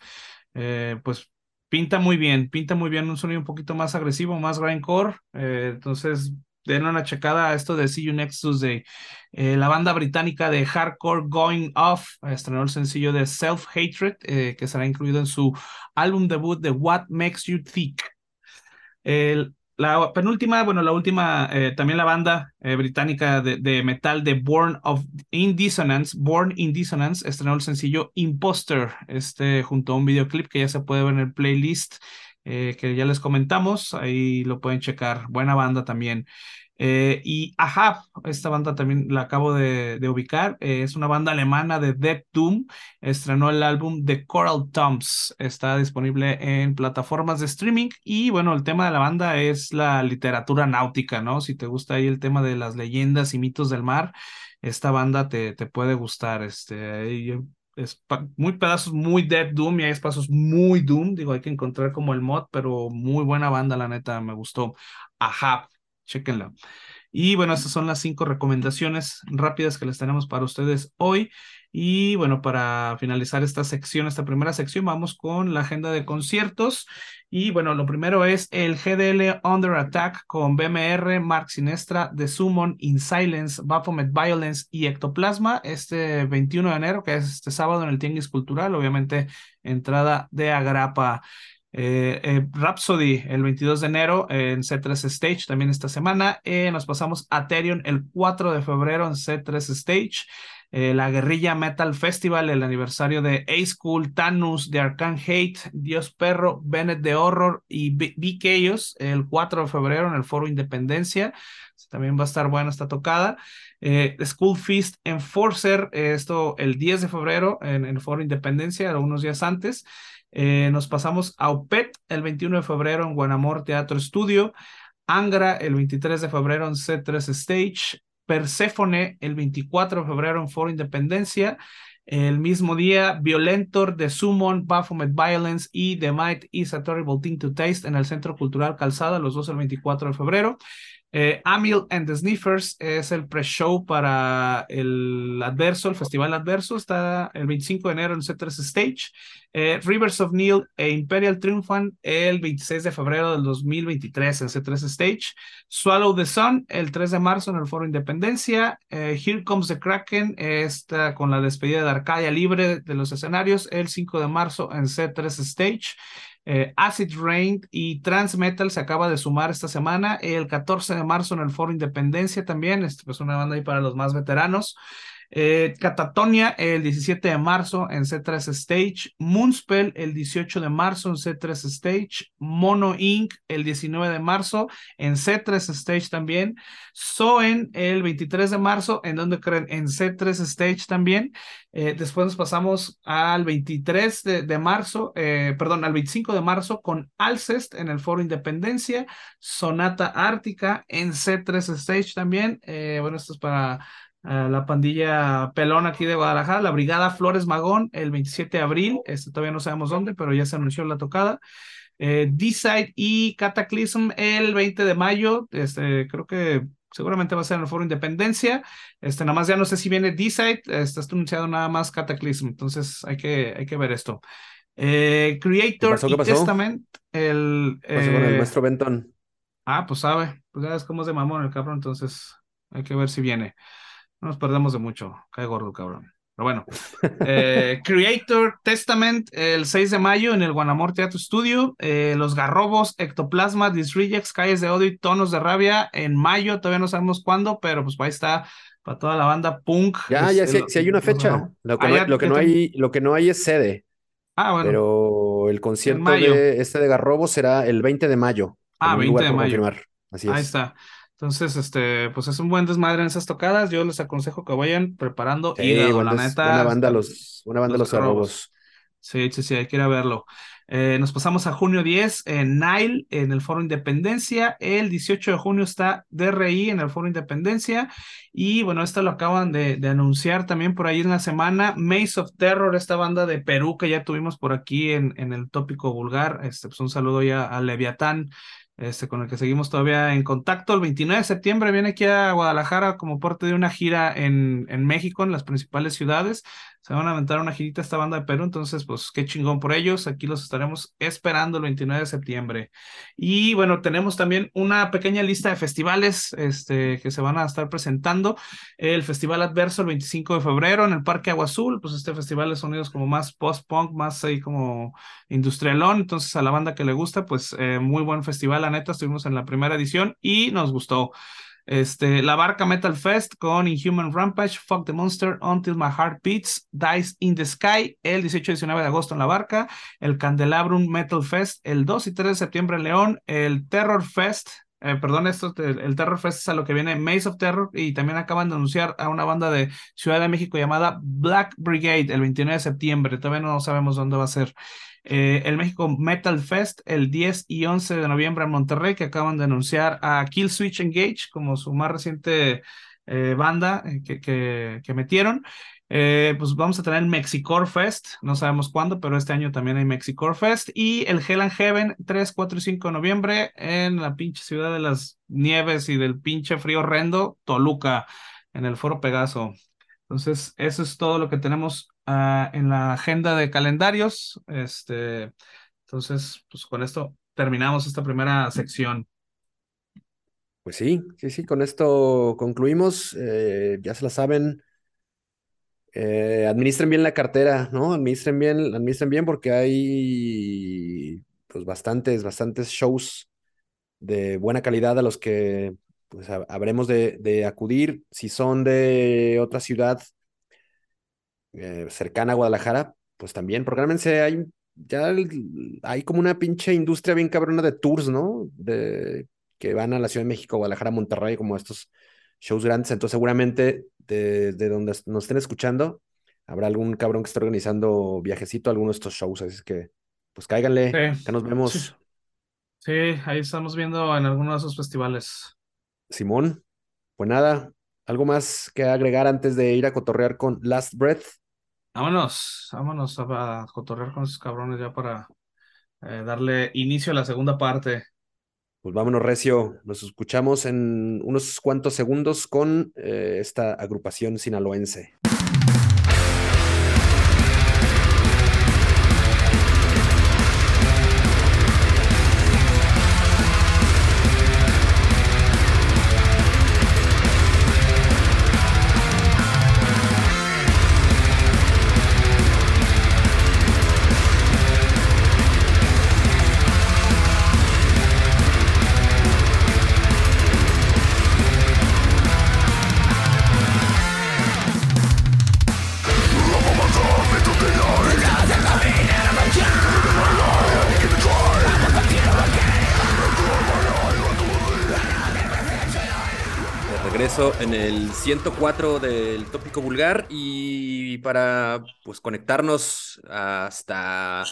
[SPEAKER 2] pues pinta muy bien, pinta muy bien un sonido un poquito más agresivo, más grindcore. Eh, entonces, den una checada a esto de See You Next Tuesday. Eh, la banda británica de Hardcore Going Off estrenó el sencillo de Self Hatred, eh, que será incluido en su álbum debut de What Makes You Think. El, la penúltima, bueno, la última, eh, también la banda eh, británica de, metal de Born of in Dissonance, Born in Dissonance, estrenó el sencillo Imposter, este junto a un videoclip que ya se puede ver en el playlist eh, que ya les comentamos, ahí lo pueden checar, buena banda también. Eh, y Ahab, esta banda también la acabo de, ubicar, eh, es una banda alemana de Death Doom, estrenó el álbum The Coral Tombs, está disponible en plataformas de streaming. Y bueno, el tema de la banda es la literatura náutica, ¿no? Si te gusta ahí el tema de las leyendas y mitos del mar, esta banda te, te puede gustar, este, es muy pedazos muy Dead Doom y hay espacios muy Doom, digo, hay que encontrar como el mod, pero muy buena banda, la neta, me gustó. Ahab, chequenla. Y bueno, estas son las cinco recomendaciones rápidas que les tenemos para ustedes hoy. Y bueno, para finalizar esta sección, esta primera sección, vamos con la agenda de conciertos. Y bueno, lo primero es el GDL Under Attack con BMR, Mark Sinestra, The Summon, In Silence, Baphomet Violence y Ectoplasma este 21 de enero, que es este sábado en el Tianguis Cultural, obviamente entrada de Agrapa. Eh, eh, Rhapsody el 22 de enero en C3 Stage también esta semana. Eh, nos pasamos a Therion el 4 de febrero en C3 Stage. La Guerrilla Metal Festival, el aniversario de A-School, Thanos, de Arcan Hate, Dios Perro, Bennett de Horror y Big Chaos el 4 de febrero en el Foro Independencia. También va a estar buena esta tocada. School Feast Enforcer, esto el 10 de febrero en el Foro Independencia, unos días antes. Eh, nos pasamos a OPET el 21 de febrero en Guanamor Teatro Estudio. Angra el 23 de febrero en C3 Stage. Perséfone el 24 de febrero en Foro Independencia. El mismo día, Violentor, The Summon, Baphomet Violence y The Might is a Terrible Thing to Taste en el Centro Cultural Calzada, los dos el 24 de febrero. Eh, Amil and the Sniffers es el pre-show para el Adverso, el Festival Adverso. Está el 25 de enero en C3 Stage. Eh, Rivers of Neil e Imperial triunfan el 26 de febrero del 2023 en C3 Stage. Swallow the Sun el 3 de marzo en el Foro Independencia. Eh, Here Comes the Kraken está con la despedida de Arcadia libre de los escenarios el 5 de marzo en C3 Stage. Eh, Acid Rain y Trans Metal se acaba de sumar esta semana. El 14 de marzo en el Foro Independencia también. Es pues una banda ahí para los más veteranos. Eh, Catatonia el 17 de marzo en C3 Stage, Moonspell el 18 de marzo en C3 Stage, Mono Inc. el 19 de marzo en C3 Stage también, Soen el 23 de marzo, ¿en donde creen? En C3 Stage también. Eh, después nos pasamos al 23 de, marzo, eh, perdón, al 25 de marzo con Alcest en el Foro Independencia, Sonata Ártica en C3 Stage también. bueno, esto es para la pandilla pelón aquí de Guadalajara, la Brigada Flores Magón, el 27 de abril, este, todavía no sabemos dónde, pero ya se anunció la tocada. Eh, D-Side y Cataclysm el 20 de mayo, este, creo que seguramente va a ser en el Foro Independencia. Este, nada más ya no sé si viene D-Side, está anunciado nada más Cataclysm, entonces hay que, hay que ver esto. Eh, Creator y Testament, el...
[SPEAKER 1] con el eh, maestro Benton?
[SPEAKER 2] Ah, pues sabe, pues ya es como es de mamón el cabrón, entonces hay que ver si viene. No nos perdemos de mucho. Cae gordo, cabrón. Pero bueno. Eh, <laughs> Creator Testament el 6 de mayo en el Guanamor Teatro Studio. Eh, los Garrobos, Ectoplasma, Disrejects, Calles de Odio y Tonos de Rabia en mayo. Todavía no sabemos cuándo, pero pues ahí está para toda la banda punk.
[SPEAKER 1] Ya, ya, sí, hay una fecha. Lo que, no, lo, que no hay, lo que no hay es sede.
[SPEAKER 2] Ah, bueno.
[SPEAKER 1] Pero el concierto de este de Garrobos será el 20 de mayo.
[SPEAKER 2] Ah, 20 de mayo.
[SPEAKER 1] Así
[SPEAKER 2] es. Ahí está. Entonces, este, pues es un buen desmadre en esas tocadas. Yo les aconsejo que vayan preparando y la neta.
[SPEAKER 1] Una banda los, una banda los, los
[SPEAKER 2] Sí, sí, sí, hay que ir a verlo. Eh, nos pasamos a junio 10 en Nile, en el Foro Independencia. El 18 de junio está DRI en el Foro Independencia. Y bueno, esto lo acaban de, anunciar también por ahí en la semana. Maze of Terror, esta banda de Perú que ya tuvimos por aquí en, en el tópico vulgar. Este, pues un saludo ya a Leviatán este, con el que seguimos todavía en contacto. El 29 de septiembre viene aquí a Guadalajara como parte de una gira en, en México, en las principales ciudades se van a aventar una girita esta banda de Perú, entonces pues qué chingón por ellos, aquí los estaremos esperando el 29 de septiembre. Y bueno, tenemos también una pequeña lista de festivales este, que se van a estar presentando. El Festival Adverso el 25 de febrero en el Parque Agua Azul, pues este festival de sonidos como más post-punk, más ahí como industrialón, entonces a la banda que le gusta, pues eh, muy buen festival, la neta, estuvimos en la primera edición y nos gustó. Este, la Barca Metal Fest con Inhuman Rampage, Fuck the Monster, Until My Heart Beats, Dice in the Sky, el 18 y 19 de agosto en La Barca, el Candelabrum Metal Fest, el 2 y 3 de septiembre en León, el Terror Fest, eh, perdón, esto, el Terror Fest es a lo que viene Maze of Terror y también acaban de anunciar a una banda de Ciudad de México llamada Black Brigade el 29 de septiembre, todavía no sabemos dónde va a ser. Eh, el México Metal Fest el 10 y 11 de noviembre en Monterrey, que acaban de anunciar a Kill Switch Engage como su más reciente eh, banda eh, que, que, metieron. pues vamos a tener el Mexicore Fest, no sabemos cuándo, pero este año también hay Mexicore Fest. Y el Hell and Heaven 3, 4 y 5 de noviembre en la pinche ciudad de las nieves y del pinche frío horrendo, Toluca, en el Foro Pegaso. Entonces, eso es todo lo que tenemos Ah, en la agenda de calendarios. Este, entonces, pues con esto terminamos esta primera sección.
[SPEAKER 1] Pues sí, sí, sí, con esto concluimos. Eh, ya se la saben. Eh, administren bien la cartera, ¿no? Administren bien, administren bien porque hay pues bastantes, bastantes shows de buena calidad a los que pues habremos de, de acudir. Si son de otra ciudad, eh, cercana a Guadalajara, pues también, programense, hay ya hay como una pinche industria bien cabrona de tours, ¿no? De, que van a la Ciudad de México, Guadalajara, Monterrey, como estos shows grandes. Entonces, seguramente de, donde nos estén escuchando, habrá algún cabrón que esté organizando viajecito a alguno de estos shows. Así que, pues cáiganle, que nos vemos.
[SPEAKER 2] Sí. ahí estamos viendo en alguno de esos festivales.
[SPEAKER 1] Simón, pues nada, ¿algo más que agregar antes de ir a cotorrear con Last Breath?
[SPEAKER 2] Vámonos, vámonos a, a cotorrear con esos cabrones ya para eh, darle inicio a la segunda parte.
[SPEAKER 1] Pues vámonos, Recio. Nos escuchamos en unos cuantos segundos con eh, esta agrupación sinaloense. 104 del tópico vulgar y para pues conectarnos hasta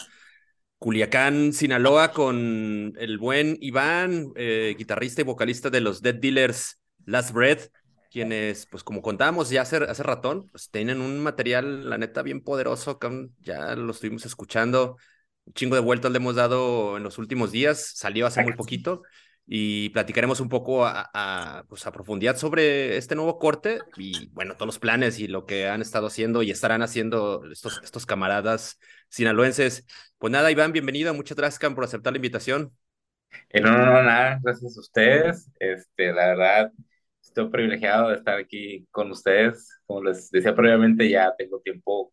[SPEAKER 1] Culiacán, Sinaloa con el buen Iván, eh, guitarrista y vocalista de los Dead Dealers Last Breath, quienes pues como contábamos ya hace, hace ratón, pues tienen un material la neta bien poderoso, ya lo estuvimos escuchando, un chingo de vueltas le hemos dado en los últimos días, salió hace muy poquito y platicaremos un poco a, pues a, profundidad sobre este nuevo corte y bueno, todos los planes y lo que han estado haciendo y estarán haciendo estos, estos camaradas sinaloenses. Pues nada, Iván, bienvenido. Muchas gracias, por aceptar la invitación.
[SPEAKER 3] Eh, no, no, no, nada, gracias a ustedes. Este, la verdad, estoy privilegiado de estar aquí con ustedes. Como les decía previamente, ya tengo tiempo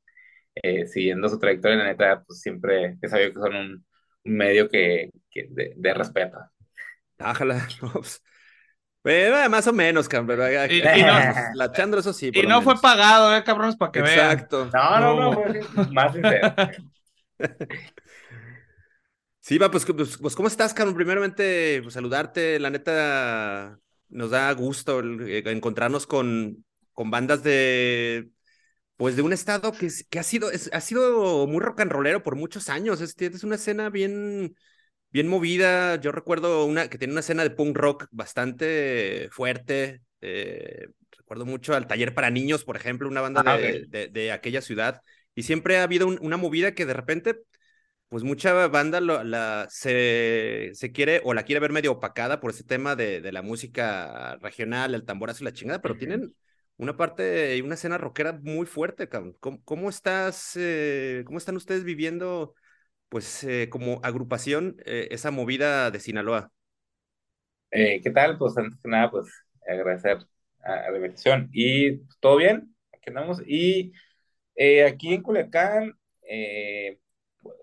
[SPEAKER 3] eh, siguiendo su trayectoria. La neta, pues siempre he sabido que son un, medio que, que de, de respeto.
[SPEAKER 1] Ájala, <laughs> pues, más o menos, cabrón. Y, la chandra, eso sí.
[SPEAKER 2] Y no fue pagado, eh, cabrones, para que
[SPEAKER 1] Exacto.
[SPEAKER 3] vean. No, no, no, más sincero. <laughs>
[SPEAKER 1] Sí, va, pues, pues, pues, ¿cómo estás, cabrón? Primeramente, pues, saludarte, la neta, nos da gusto eh, encontrarnos con, con bandas de, pues, de un estado que, que ha sido, ha sido muy rock and rollero por muchos años, es, es una escena bien, bien movida. Yo recuerdo una que tiene una escena de punk rock bastante fuerte. Eh, recuerdo mucho al Taller para Niños, por ejemplo, una banda ah, de, de, aquella ciudad. Y siempre ha habido una movida que de repente, pues mucha banda la, se, se, quiere o la quiere ver medio opacada por ese tema de, de la música regional, el tamborazo y la chingada, pero tienen una parte y una escena rockera muy fuerte, cabrón. ¿Cómo, estás, eh, cómo están ustedes viviendo pues eh, como agrupación eh, esa movida de Sinaloa?
[SPEAKER 3] Eh, ¿Qué tal? Pues antes que nada, pues agradecer a, la invitación. Y pues, todo bien, aquí andamos. Y aquí en Culiacán,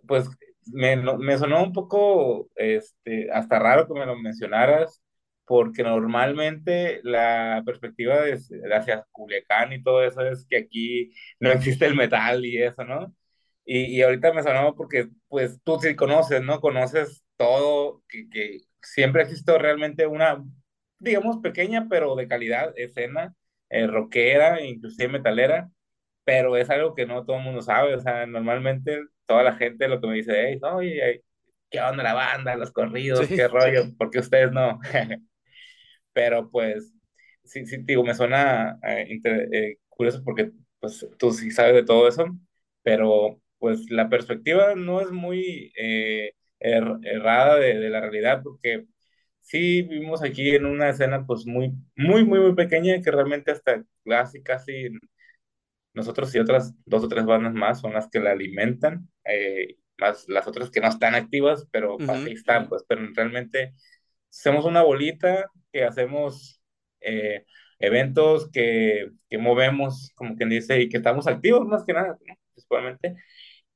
[SPEAKER 3] pues me, me, sonó un poco este, hasta raro que me lo mencionaras, porque normalmente la perspectiva de, hacia Culiacán y todo eso es que aquí no existe el metal y eso, ¿no? Y, y ahorita me sonó porque, pues, tú sí conoces, ¿no? Conoces todo, que, que siempre existido realmente una, digamos, pequeña, pero de calidad escena, eh, rockera, inclusive metalera, pero es algo que no todo el mundo sabe, o sea, normalmente toda la gente lo que me dice, hey, oye, ¿qué onda la banda, los corridos, qué <laughs> rollo? porque ustedes no? <laughs> pero pues, sí, sí, digo, me suena eh, eh, curioso porque pues tú sí sabes de todo eso, pero pues la perspectiva no es muy eh, er, errada de, de, la realidad, porque sí vivimos aquí en una escena pues muy, muy, muy, muy pequeña, que realmente hasta casi, casi nosotros y otras dos o tres bandas más son las que la alimentan, eh, más las otras que no están activas, pero ahí están, pues, pero realmente somos una bolita que hacemos eh, eventos que, que movemos, como quien dice, y que estamos activos más que nada, principalmente,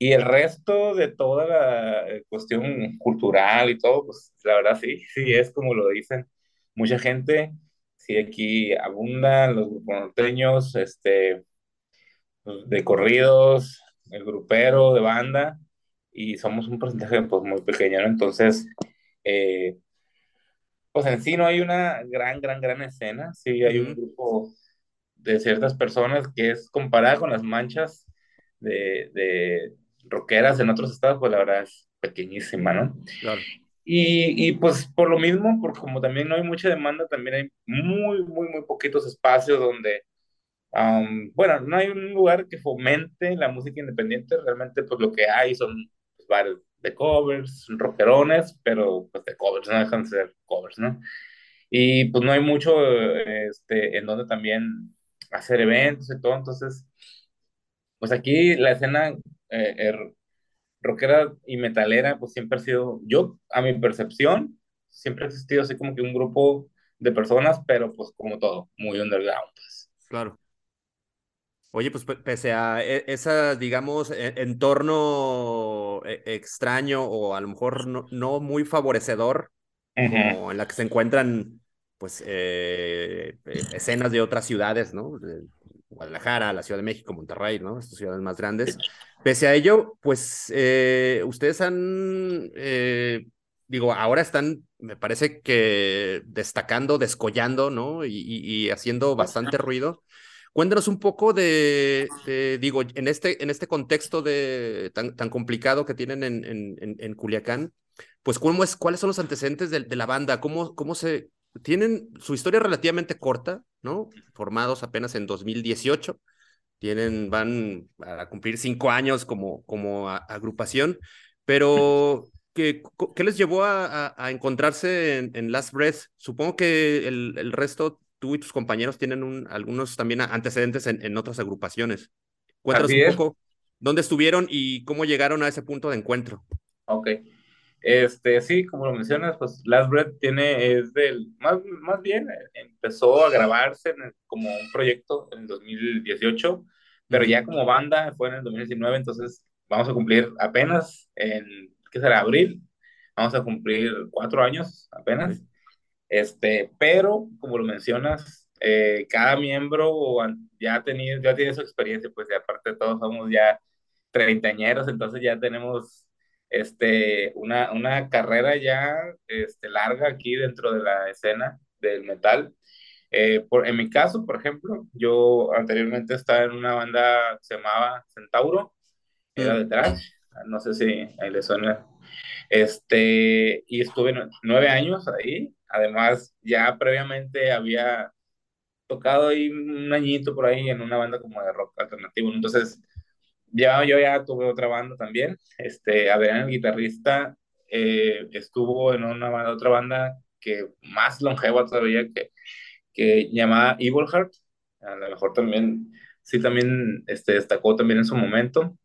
[SPEAKER 3] y el resto de toda la eh, cuestión cultural y todo, pues la verdad sí, <laughs> sí es como lo dicen mucha gente. Sí, aquí abundan los grupos norteños, este, pues, de corridos, el grupero, de banda, y somos un porcentaje pues muy pequeño, ¿no? Entonces, eh, pues en sí no hay una gran, gran, gran escena, sí hay un grupo de ciertas personas que es comparada con las manchas de, de, rockeras en otros estados, pues la verdad es pequeñísima, ¿no? Claro. Y, y, pues por lo mismo, porque como también no hay mucha demanda, también hay muy, muy, muy poquitos espacios donde, bueno, no hay un lugar que fomente la música independiente, realmente pues lo que hay son pues, bares de covers, rockerones, pero pues de covers, no dejan de ser covers, ¿no? Y pues no hay mucho este, en donde también hacer eventos y todo, entonces, pues aquí la escena eh, er, rockera y metalera, pues siempre ha sido, yo, a mi percepción, siempre ha existido así como que un grupo de personas, pero pues como todo, muy underground. Pues.
[SPEAKER 1] Claro. Oye, pues pese a e, ese, digamos, e, entorno e, extraño o a lo mejor no, muy favorecedor, como en la que se encuentran, pues, eh, escenas de otras ciudades, ¿no? Guadalajara, la Ciudad de México, Monterrey, ¿no? Estas ciudades más grandes. Pese a ello, pues, eh, ustedes han, eh, digo, ahora están, me parece que destacando, descollando, ¿no? Y, y haciendo bastante ruido. Cuéntanos un poco de, digo, en este, en este contexto de, tan, tan complicado que tienen en, en, en, Culiacán, pues ¿cómo es, cuáles son los antecedentes de, de, la banda, cómo, cómo se, tienen su historia relativamente corta, ¿no? Formados apenas en 2018, tienen, van a cumplir cinco años como, como agrupación, pero <laughs> ¿qué, ¿qué, les llevó a, a, encontrarse en, en, Last Breath? Supongo que el, el resto tú y tus compañeros tienen un, algunos también antecedentes en, en otras agrupaciones. Cuéntanos un poco dónde estuvieron y cómo llegaron a ese punto de encuentro.
[SPEAKER 3] Ok. Este, sí, como lo mencionas, pues Last Breath tiene, es del, más, más bien, empezó a grabarse como un proyecto en el 2018, pero ya como banda fue en el 2019, entonces vamos a cumplir apenas en, ¿qué será? Abril, vamos a cumplir cuatro años apenas. Este, pero, como lo mencionas, eh, cada miembro ya ha tenido, ya tiene su experiencia, pues y aparte todos somos ya treintañeros, entonces ya tenemos este, una, una carrera ya este, larga aquí dentro de la escena del metal. Eh, por, en mi caso, por ejemplo, yo anteriormente estaba en una banda que se llamaba Centauro, era de trash, no sé si ahí le suena. Este, y estuve nueve años ahí, Además, ya previamente había tocado ahí un añito por ahí en una banda como de rock alternativo. Entonces, ya yo ya tuve otra banda también. Este, Adrián, el guitarrista, eh, estuvo en una banda, otra banda que más longeva todavía, que, que llamaba Evil Heart. A lo mejor también, sí, también este, destacó también en su momento.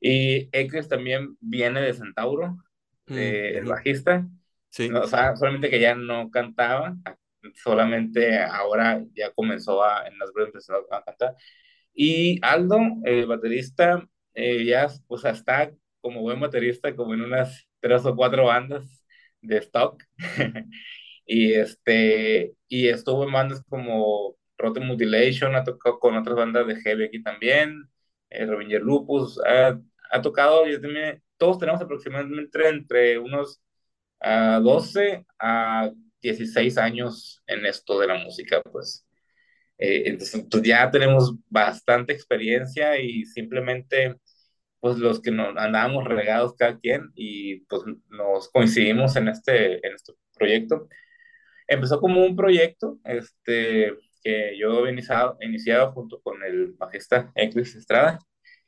[SPEAKER 3] Y X también viene de Centauro, mm, el bajista. Sí. o sea, solamente que ya no cantaba, solamente ahora ya comenzó a, en las breves empezó a cantar. Y Aldo, el baterista, eh, ya pues está como buen baterista, como en unas tres o cuatro bandas de stock. <laughs> y este, y estuvo en bandas como Rotten Mutilation, ha tocado con otras bandas de heavy aquí también, eh, Revenger Lupus, ha, ha tocado, y también, todos tenemos aproximadamente entre unos a 12 a 16 años en esto de la música, pues. Eh, entonces, pues ya tenemos bastante experiencia y simplemente, pues los que nos andábamos regados cada quien y pues nos coincidimos en este, en este proyecto. Empezó como un proyecto este, que yo había iniciado, iniciado junto con el bajista Eclis Estrada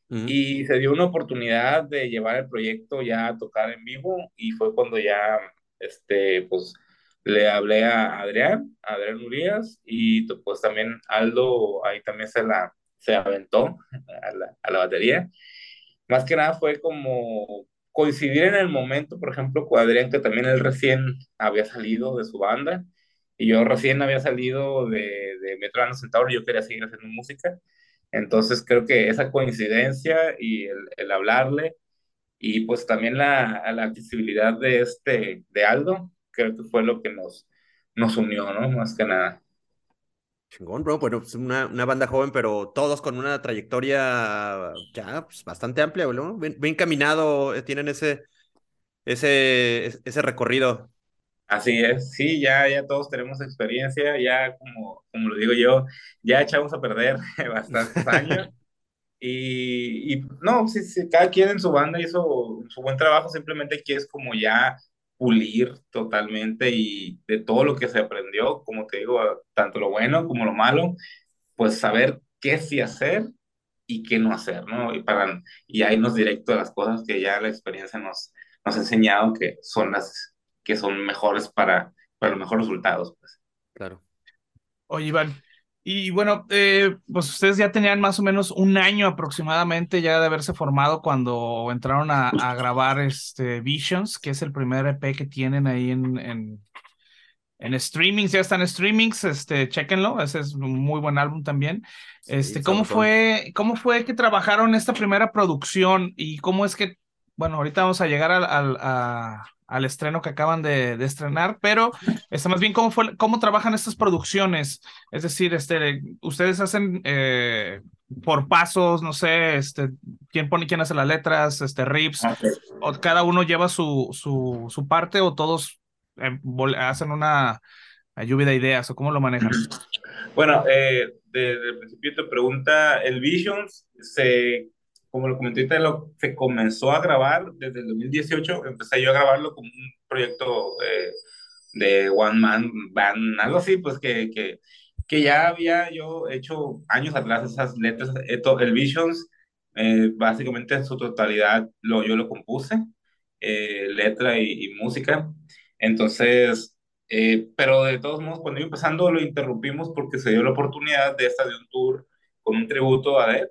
[SPEAKER 3] y se dio una oportunidad de llevar el proyecto ya a tocar en vivo y fue cuando ya, este, pues, le hablé a Adrián, a Adrián Urias y pues también Aldo ahí también se la, se aventó a la, a la batería. Más que nada fue como coincidir en el momento, por ejemplo, con Adrián, que también él recién había salido de su banda y yo recién había salido de, de Metro Centauro yo quería seguir haciendo música. Entonces creo que esa coincidencia y el, hablarle y pues también la, la, accesibilidad de este, de Aldo, creo que fue lo que nos, nos unió, ¿no? Más que nada.
[SPEAKER 1] Chingón, bro. Bueno, pues una, una banda joven, pero todos con una trayectoria ya pues, bastante amplia, ¿no? Bien, bien caminado, eh, tienen ese, ese, ese recorrido.
[SPEAKER 3] Así es, sí, ya, ya todos tenemos experiencia, ya como, como lo digo yo, ya echamos a perder <laughs> bastantes años. <laughs> Y, y no, sí, sí, cada quien en su banda hizo su buen trabajo, simplemente aquí es como ya pulir totalmente y de todo lo que se aprendió, como te digo, tanto lo bueno como lo malo, pues saber qué sí hacer y qué no hacer, ¿no? Y, para, y irnos directo a las cosas que ya la experiencia nos, nos ha enseñado que son las que son mejores para, para los mejores resultados. Pues.
[SPEAKER 1] Claro.
[SPEAKER 2] Oye, Iván, y bueno, eh, pues ustedes ya tenían más o menos un año aproximadamente ya de haberse formado cuando entraron a, a grabar este Visions, que es el primer EP que tienen ahí en, en, en streamings, ya están en streamings, este, chéquenlo, ese es un muy buen álbum también. Este, ¿cómo fue, cómo fue que trabajaron esta primera producción y cómo es que, bueno, ahorita vamos a llegar al, al, a, al estreno que acaban de, de, estrenar, pero este, más bien cómo fue, cómo trabajan estas producciones, es decir, este, ustedes hacen eh, por pasos, no sé, este, quién pone quién hace las letras, este, riffs, okay. o cada uno lleva su, su, su parte o todos eh, hacen una lluvia de ideas o cómo lo manejan.
[SPEAKER 3] Bueno, eh, desde el principio te pregunta, el Visions se como lo comenté ahorita, lo, se comenzó a grabar desde el 2018, empecé yo a grabarlo como un proyecto eh, de One Man Band, algo así, pues que, que, que, ya había yo hecho años atrás esas letras, el Visions, eh, básicamente en su totalidad lo, yo lo compuse, eh, letra y, y, música, entonces, eh, pero de todos modos, cuando iba empezando lo interrumpimos porque se dio la oportunidad de esta de un tour con un tributo a Dead,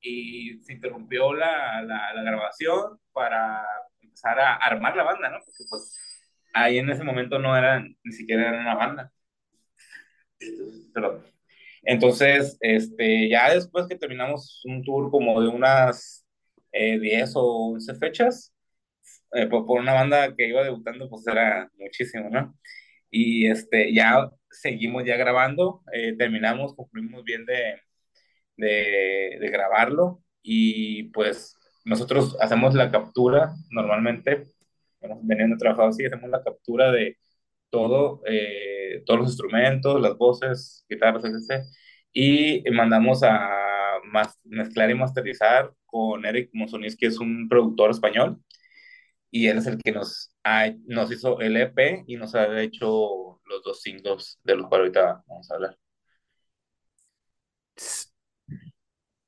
[SPEAKER 3] y se interrumpió la, la, la, grabación para empezar a armar la banda, ¿no? Porque pues ahí en ese momento no eran, ni siquiera era una banda. Perdón. Entonces, este, ya después que terminamos un tour como de unas eh, 10 o 11 fechas, eh, por, por, una banda que iba debutando, pues era muchísimo, ¿no? Y este, ya seguimos ya grabando, eh, terminamos, concluimos bien de, de, de, grabarlo y pues nosotros hacemos la captura normalmente, veniendo a trabajar así, hacemos la captura de todo, eh, todos los instrumentos, las voces, guitarras, etc. Y mandamos a mezclar y masterizar con Eric Monsonis, que es un productor español, y él es el que nos, ha, nos hizo el EP y nos ha hecho los dos singles de los cuales ahorita vamos a hablar.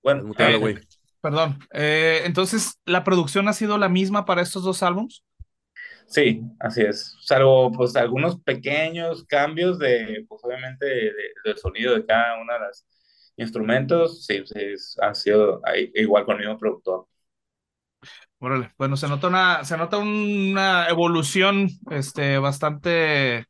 [SPEAKER 2] Bueno, eh, perdón. Eh, entonces, ¿la producción ha sido la misma para estos dos álbums?
[SPEAKER 3] Sí, así es. Salvo, pues, algunos pequeños cambios de, pues, obviamente, de, del sonido de cada uno de los instrumentos. Sí, sí han sido ahí, igual con el mismo productor.
[SPEAKER 2] Órale, bueno, se nota una, se nota una evolución, este, bastante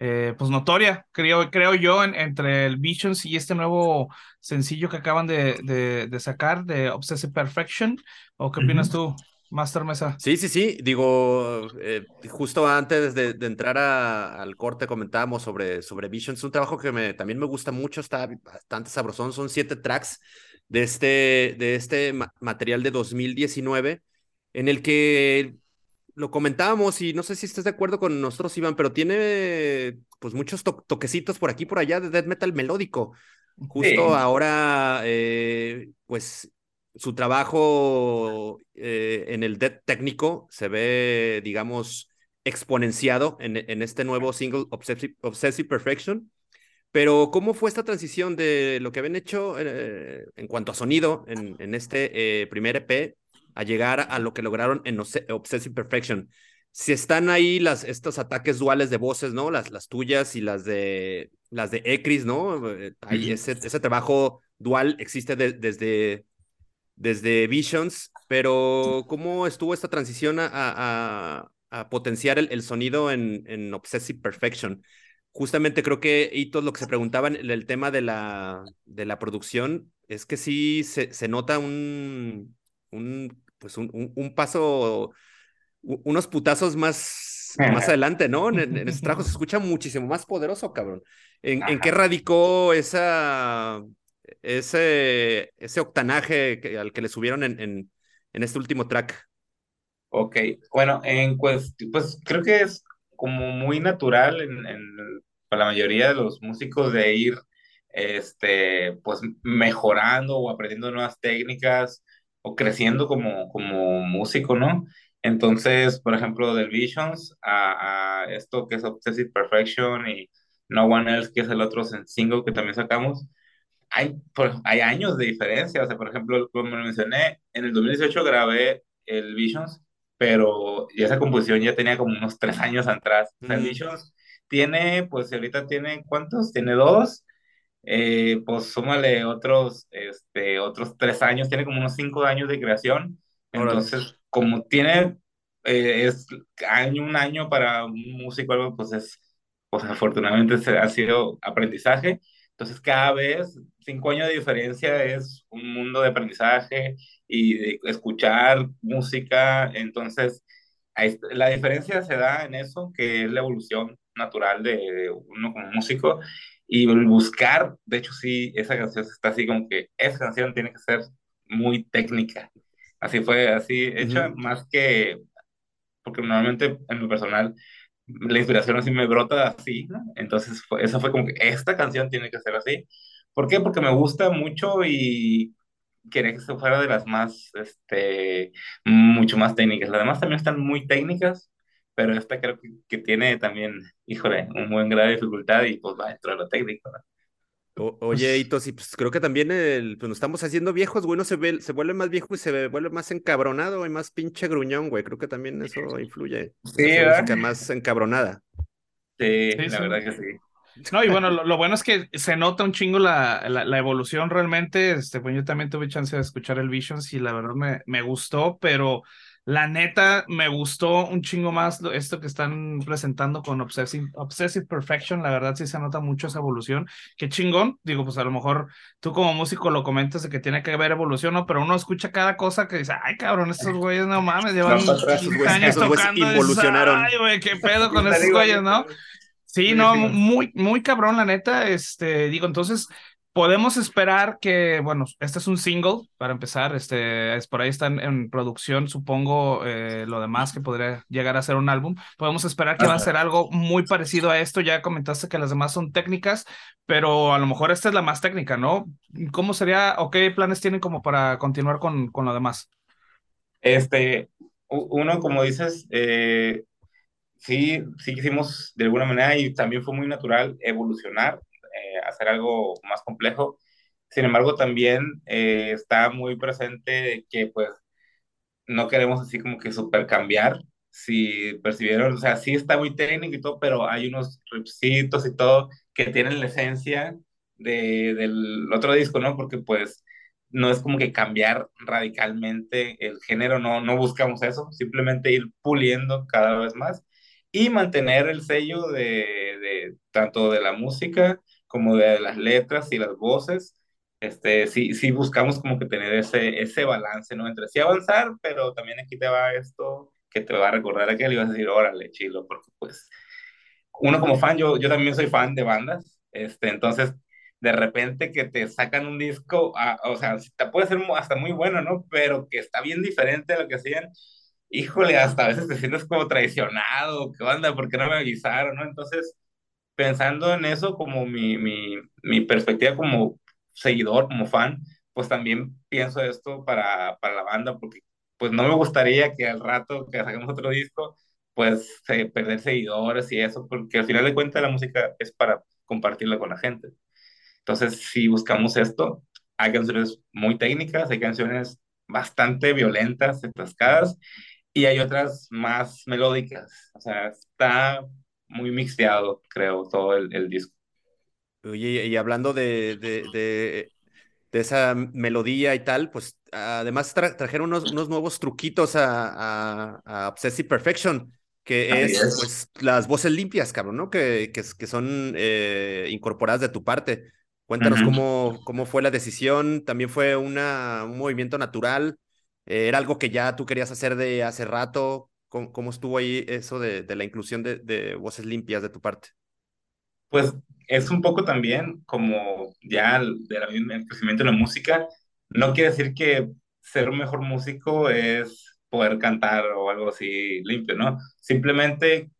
[SPEAKER 2] eh, pues notoria, creo, creo yo, en, entre el Visions y este nuevo sencillo que acaban de, de, de sacar de Obsessive Perfection. ¿O qué opinas uh -huh. tú, Master Mesa?
[SPEAKER 1] Sí, sí, sí. Digo, eh, justo antes de, de entrar a, al corte comentábamos sobre, sobre Visions, un trabajo que me, también me gusta mucho, está bastante sabrosón. Son siete tracks de este, de este ma material de 2019 en el que lo comentábamos y no sé si estás de acuerdo con nosotros, Iván, pero tiene pues muchos to toquecitos por aquí por allá de death metal melódico. Justo sí. ahora, eh, pues su trabajo eh, en el death técnico se ve, digamos, exponenciado en, en este nuevo single Obsessive, Obsessive, Perfection. Pero, ¿cómo fue esta transición de lo que habían hecho eh, en cuanto a sonido en, en este primer EP a llegar a lo que lograron en Obsessive Perfection. Si están ahí las, estos ataques duales de voces, ¿no? Las, las tuyas y las de las de Ecris, ¿no? Ahí ese, ese trabajo dual existe de, desde, desde Visions, pero ¿cómo estuvo esta transición a, a, a potenciar el, el, sonido en, en Obsessive Perfection? Justamente creo que Ito lo que se preguntaban el, el tema de la, de la producción es que sí se, se nota un, un, pues un, un, un, paso, unos putazos más, más <laughs> adelante, ¿no? En, en ese trabajo se <laughs> escucha muchísimo más poderoso, cabrón. ¿En, ¿en qué radicó esa, ese, ese octanaje que, al que le subieron en, en, en, este último track?
[SPEAKER 3] Ok, bueno, en pues, pues creo que es como muy natural en, en, para la mayoría de los músicos de ir este, pues mejorando o aprendiendo nuevas técnicas o creciendo como, como músico, ¿no? Entonces, por ejemplo, del Visions a, a, esto que es Obsessive Perfection y No One Else, que es el otro single que también sacamos, hay, por, hay años de diferencia. O sea, por ejemplo, como lo mencioné, en el 2018 grabé el Visions pero esa composición ya tenía como unos tres años atrás. O sea,
[SPEAKER 1] Mm.
[SPEAKER 3] Visions tiene, pues ahorita tiene, ¿cuántos? Tiene dos, eh, pues súmale otros, este, otros tres años, tiene como unos cinco años de creación. Entonces, como tiene, eh, es año, un año para un músico, algo, pues es, pues afortunadamente se- ha sido aprendizaje. Entonces, cada vez, cinco años de diferencia es un mundo de aprendizaje y de escuchar música. Entonces, ahí- la diferencia se da en eso, que es la evolución natural de, de uno como músico y buscar, de hecho, sí, esa canción está así como que esa canción tiene que ser muy técnica. Así fue, así hecha,
[SPEAKER 1] Ujú.
[SPEAKER 3] más que, porque normalmente en lo personal la inspiración así me brota así, ¿no? Entonces, fue, eso fue como que esta canción tiene que ser así. ¿Por qué? Porque me gusta mucho y quería que se fuera de las más, este, mucho más técnicas. Las demás también están muy técnicas, pero esta creo que, que tiene también, híjole, un buen grado de dificultad y pues va dentro de lo técnico, ¿no?
[SPEAKER 1] O- oye, Itos, y pues creo que también el, pues nos estamos haciendo viejos, güey, uno se ve, se vuelve más viejo y se vuelve más encabronado y más pinche gruñón, güey. Creo que también eso influye.
[SPEAKER 3] Sí,
[SPEAKER 1] música más encabronada.
[SPEAKER 3] Sí,
[SPEAKER 2] Sí,
[SPEAKER 3] la
[SPEAKER 2] sí.
[SPEAKER 3] verdad que sí.
[SPEAKER 2] No, y bueno, lo, lo bueno es que se nota un chingo la, la, la evolución realmente. Este, pues yo también tuve chance de escuchar el Visions y la verdad me, me gustó, pero la neta me gustó un chingo más esto que están presentando con Obsessive, Obsessive Perfection. La verdad sí se nota mucho esa evolución. Qué chingón. Digo, pues a lo mejor tú como músico lo comentas de que tiene que haber evolución, ¿no? Pero uno escucha cada cosa que dice, ay cabrón, estos güeyes no mames, llevan
[SPEAKER 3] Van para atrás,
[SPEAKER 2] 15
[SPEAKER 1] esos güeyes-
[SPEAKER 2] años
[SPEAKER 1] esos
[SPEAKER 2] tocando. dices,
[SPEAKER 1] involucionaron.
[SPEAKER 2] Ay, güey, qué pedo con esos güeyes, ¿no? Sí, no, muy, muy cabrón, la neta. Este, digo, entonces podemos esperar que, bueno, este es un single para empezar. Este, es por ahí están en producción, supongo, eh, lo demás que podría llegar a ser un álbum. Podemos esperar que va a
[SPEAKER 3] Ajá.
[SPEAKER 2] ser algo muy parecido a esto. Ya comentaste que las demás son técnicas, pero a lo mejor esta es la más técnica, ¿no? ¿Cómo sería o qué planes tienen como para continuar con, con lo demás?
[SPEAKER 3] Este, uno, como dices, eh, sí, sí quisimos de alguna manera y también fue muy natural evolucionar, hacer algo más complejo. Sin embargo, también eh, está muy presente que pues no queremos así como que super cambiar. Si percibieron, o sea, sí está muy técnico y todo, pero hay unos ripsitos y todo que tienen la esencia de, del otro disco, ¿no? Porque pues no es como que cambiar radicalmente el género, no, no buscamos eso, simplemente ir puliendo cada vez más y mantener el sello de, de tanto de la música como de las letras y las voces este, sí, sí buscamos como que tener ese, ese balance, ¿no? Entre sí avanzar, pero también aquí te va esto que te va a recordar aquel y vas a decir, órale, chilo, porque pues uno como fan, yo, yo también soy fan de bandas, este, entonces de repente que te sacan un disco, ah, o sea, te puede ser hasta muy bueno, ¿no? Pero que está bien diferente a lo que hacían, híjole, hasta a veces te sientes como traicionado, ¿qué onda? ¿Por qué no me avisaron, no? Entonces, pensando en eso como mi, mi, mi perspectiva como seguidor, como fan, pues también pienso esto para, para la banda, porque pues no me gustaría que al rato que sacamos otro disco, pues se, perder seguidores y eso, porque al final de cuentas la música es para compartirla con la gente. Entonces, si buscamos esto, hay canciones muy técnicas, hay canciones bastante violentas, atascadas, y hay otras más melódicas. O sea, está muy mixteado, creo, todo el, el disco.
[SPEAKER 1] Oye, y hablando de, de, de, de esa melodía y tal, pues además tra- trajeron unos, unos nuevos truquitos a, a, a Obsessive Perfection, que es,
[SPEAKER 3] es.
[SPEAKER 1] pues las voces limpias, cabrón, ¿no? Que, que, que son eh, incorporadas de tu parte. Cuéntanos cómo, cómo fue la decisión, también fue una, un movimiento natural, eh, era algo que ya tú querías hacer de hace rato, ¿cómo, cómo estuvo ahí eso de, de la inclusión de, de voces limpias de tu parte?
[SPEAKER 3] Pues es un poco también como ya el, el crecimiento de la música. No quiere decir que ser un mejor músico es poder cantar o algo así limpio, ¿no? Simplemente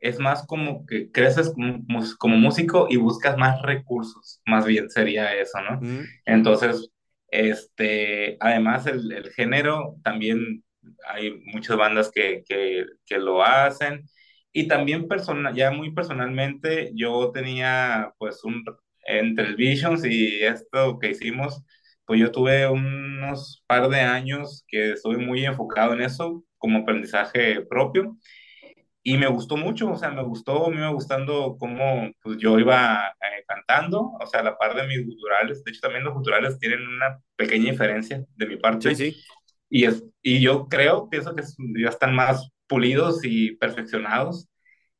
[SPEAKER 3] es más como que creces como, como músico y buscas más recursos, más bien sería eso, ¿no?
[SPEAKER 1] Mm,
[SPEAKER 3] Entonces, este, además el, el género, también hay muchas bandas que, que, que lo hacen. Y también persona, ya muy personalmente, yo tenía pues un, entre el Visions y esto que hicimos, pues yo tuve unos par de años que estuve muy enfocado en eso, como aprendizaje propio. Y me gustó mucho, o sea, me gustó, me iba gustando cómo pues, yo iba eh, cantando, o sea, a la par de mis guturales. De hecho, también los guturales tienen una pequeña diferencia de mi parte.
[SPEAKER 1] Sí, sí.
[SPEAKER 3] Y, es, y yo creo, pienso que ya están más pulidos y perfeccionados.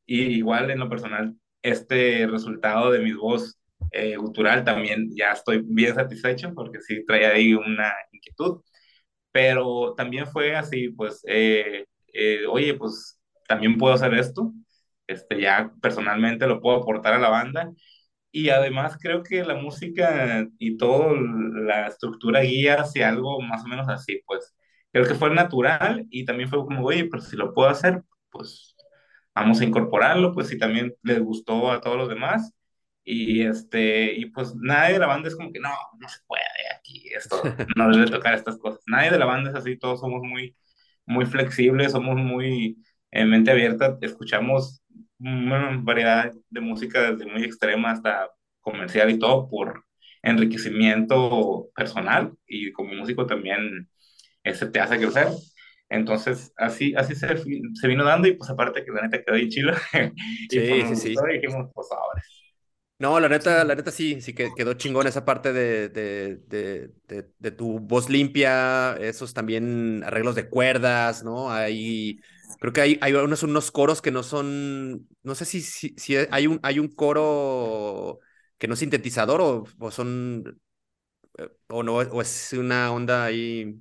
[SPEAKER 3] Y igual en lo personal, este resultado de mi voz eh, gutural también ya estoy bien satisfecho porque sí trae ahí una inquietud. Pero también fue así, pues, eh, eh, oye, pues también puedo hacer esto. Este, ya personalmente lo puedo aportar a la banda. Y además creo que la música y toda la estructura guía hacia algo más o menos así, pues creo que fue natural y también fue como, oye, pero si lo puedo hacer, pues vamos a incorporarlo, pues si también les gustó a todos los demás. Y este, y pues nadie de la banda es como que no, no se puede aquí, esto <laughs> no debe tocar estas cosas. Nadie de la banda es así, todos somos muy, muy flexibles, somos muy en mente abierta, escuchamos una variedad de música desde muy extrema hasta comercial y todo por enriquecimiento personal y como músico también ese te hace crecer. Entonces, así, así se, se vino dando y pues aparte que la neta quedó ahí chilo. <laughs> y
[SPEAKER 1] sí, sí, sí.
[SPEAKER 3] dijimos, pues ahora.
[SPEAKER 1] No, la neta, la neta sí, sí que quedó chingón esa parte de, de, de, de, de tu voz limpia, esos también arreglos de cuerdas, ¿no? Hay, creo que hay, hay unos, unos coros que no son, no sé si, si, si hay, un, hay un coro que no es sintetizador o, o son, eh, o no, o es una onda ahí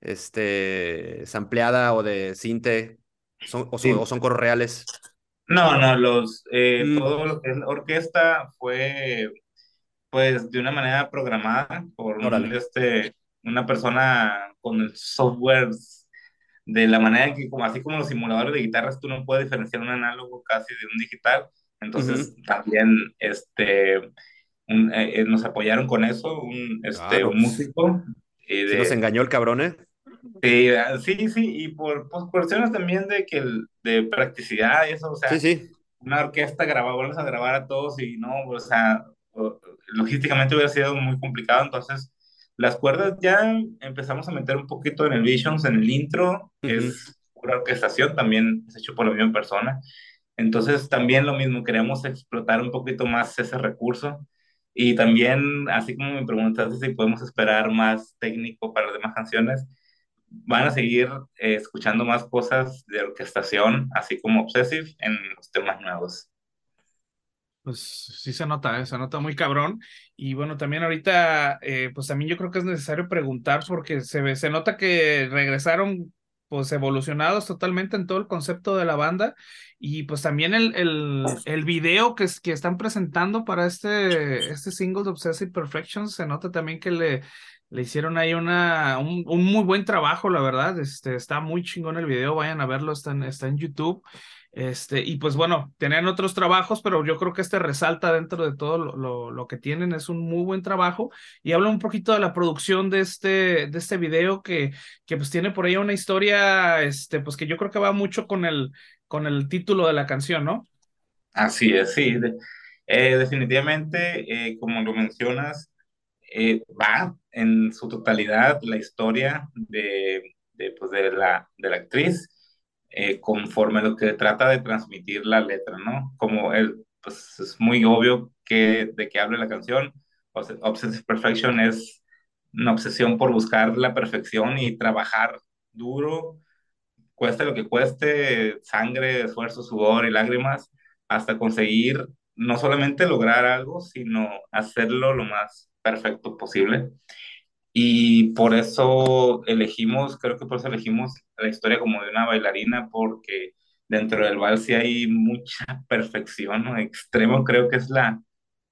[SPEAKER 1] este, sampleada o de cinte, son, o, son, o son coros reales.
[SPEAKER 3] No, no, los, eh, mm. todo lo que es la orquesta fue, pues, de una manera programada por un, este, una persona con el software de la manera que, como así como los simuladores de guitarras, tú no puedes diferenciar un análogo casi de un digital. Entonces, también, este, un, eh, eh, nos apoyaron con eso, un, este, un músico.
[SPEAKER 1] Y de, nos engañó el cabrón, ¿eh?
[SPEAKER 3] Sí, sí, sí, y por pues, cuestiones también de que de practicidad y eso, o sea, una orquesta graba, vuelves a grabar a todos y no, o sea, logísticamente hubiera sido muy complicado, entonces las cuerdas ya empezamos a meter un poquito en el Visions, en el intro, que es una orquestación, también es hecho por la misma persona, entonces también lo mismo, queremos explotar un poquito más ese recurso. Y también, así como me preguntaste si podemos esperar más técnico para las demás canciones, van a seguir eh, escuchando más cosas de orquestación, así como Obsessive, en los temas nuevos.
[SPEAKER 2] Pues sí se nota, ¿eh? se nota muy cabrón. Y bueno, también ahorita, eh, pues también yo creo que es necesario preguntar porque se, se nota que regresaron pues evolucionados totalmente en todo el concepto de la banda y pues también el, el, el video que, que están presentando para este, este single de Obsessive Perfection se nota también que le, le hicieron ahí una, un, un, muy buen trabajo, la verdad. Este, está muy chingón el video, vayan a verlo, está en, está en YouTube. Este, y pues bueno, tenían otros trabajos, pero yo creo que este resalta dentro de todo lo, lo, lo, que tienen, es un muy buen trabajo. Y habla un poquito de la producción de este, de este video que, que pues tiene por ahí una historia, este, pues que yo creo que va mucho con el, con el título de la canción, ¿no?
[SPEAKER 3] Así es, sí. Eh, definitivamente, eh, como lo mencionas, eh, va en su totalidad la historia de, pues de, la, de la actriz eh, conforme lo que trata de transmitir la letra, ¿no? Como pues es muy obvio que de qué habla la canción. Obsessive Perfection es una obsesión por buscar la perfección y trabajar duro, cueste lo que cueste, sangre, esfuerzo, sudor y lágrimas, hasta conseguir no solamente lograr algo, sino hacerlo lo más perfecto posible. Y por eso elegimos, creo que por eso elegimos la historia como de una bailarina, porque dentro del vals sí hay mucha <laughs> perfección, ¿no? Extremo creo que es la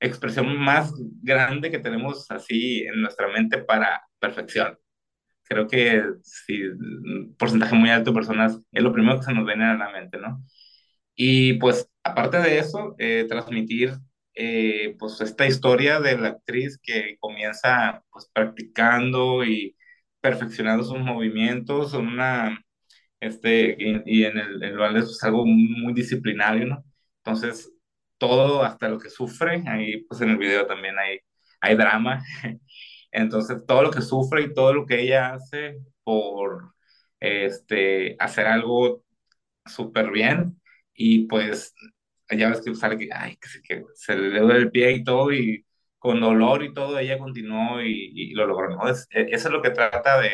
[SPEAKER 3] expresión más grande que tenemos así en nuestra mente para perfección. Creo que si un porcentaje muy alto de personas es lo primero que se nos viene a la mente, ¿no? Y pues aparte de eso, eh, transmitir eh, pues esta historia de la actriz que comienza pues practicando y perfeccionando sus movimientos, una, este, y, en el, el ballet es algo muy disciplinario, ¿no? Entonces, todo, hasta lo que sufre, ahí pues en el video también hay, hay drama, <laughs> entonces todo lo que sufre y todo lo que ella hace por este, hacer algo súper bien y pues ya ves que sale que, ay, que se, que se le duele el pie y todo y con dolor y todo, ella continuó y, y lo logró, ¿no? Es, e, eso es lo que trata de,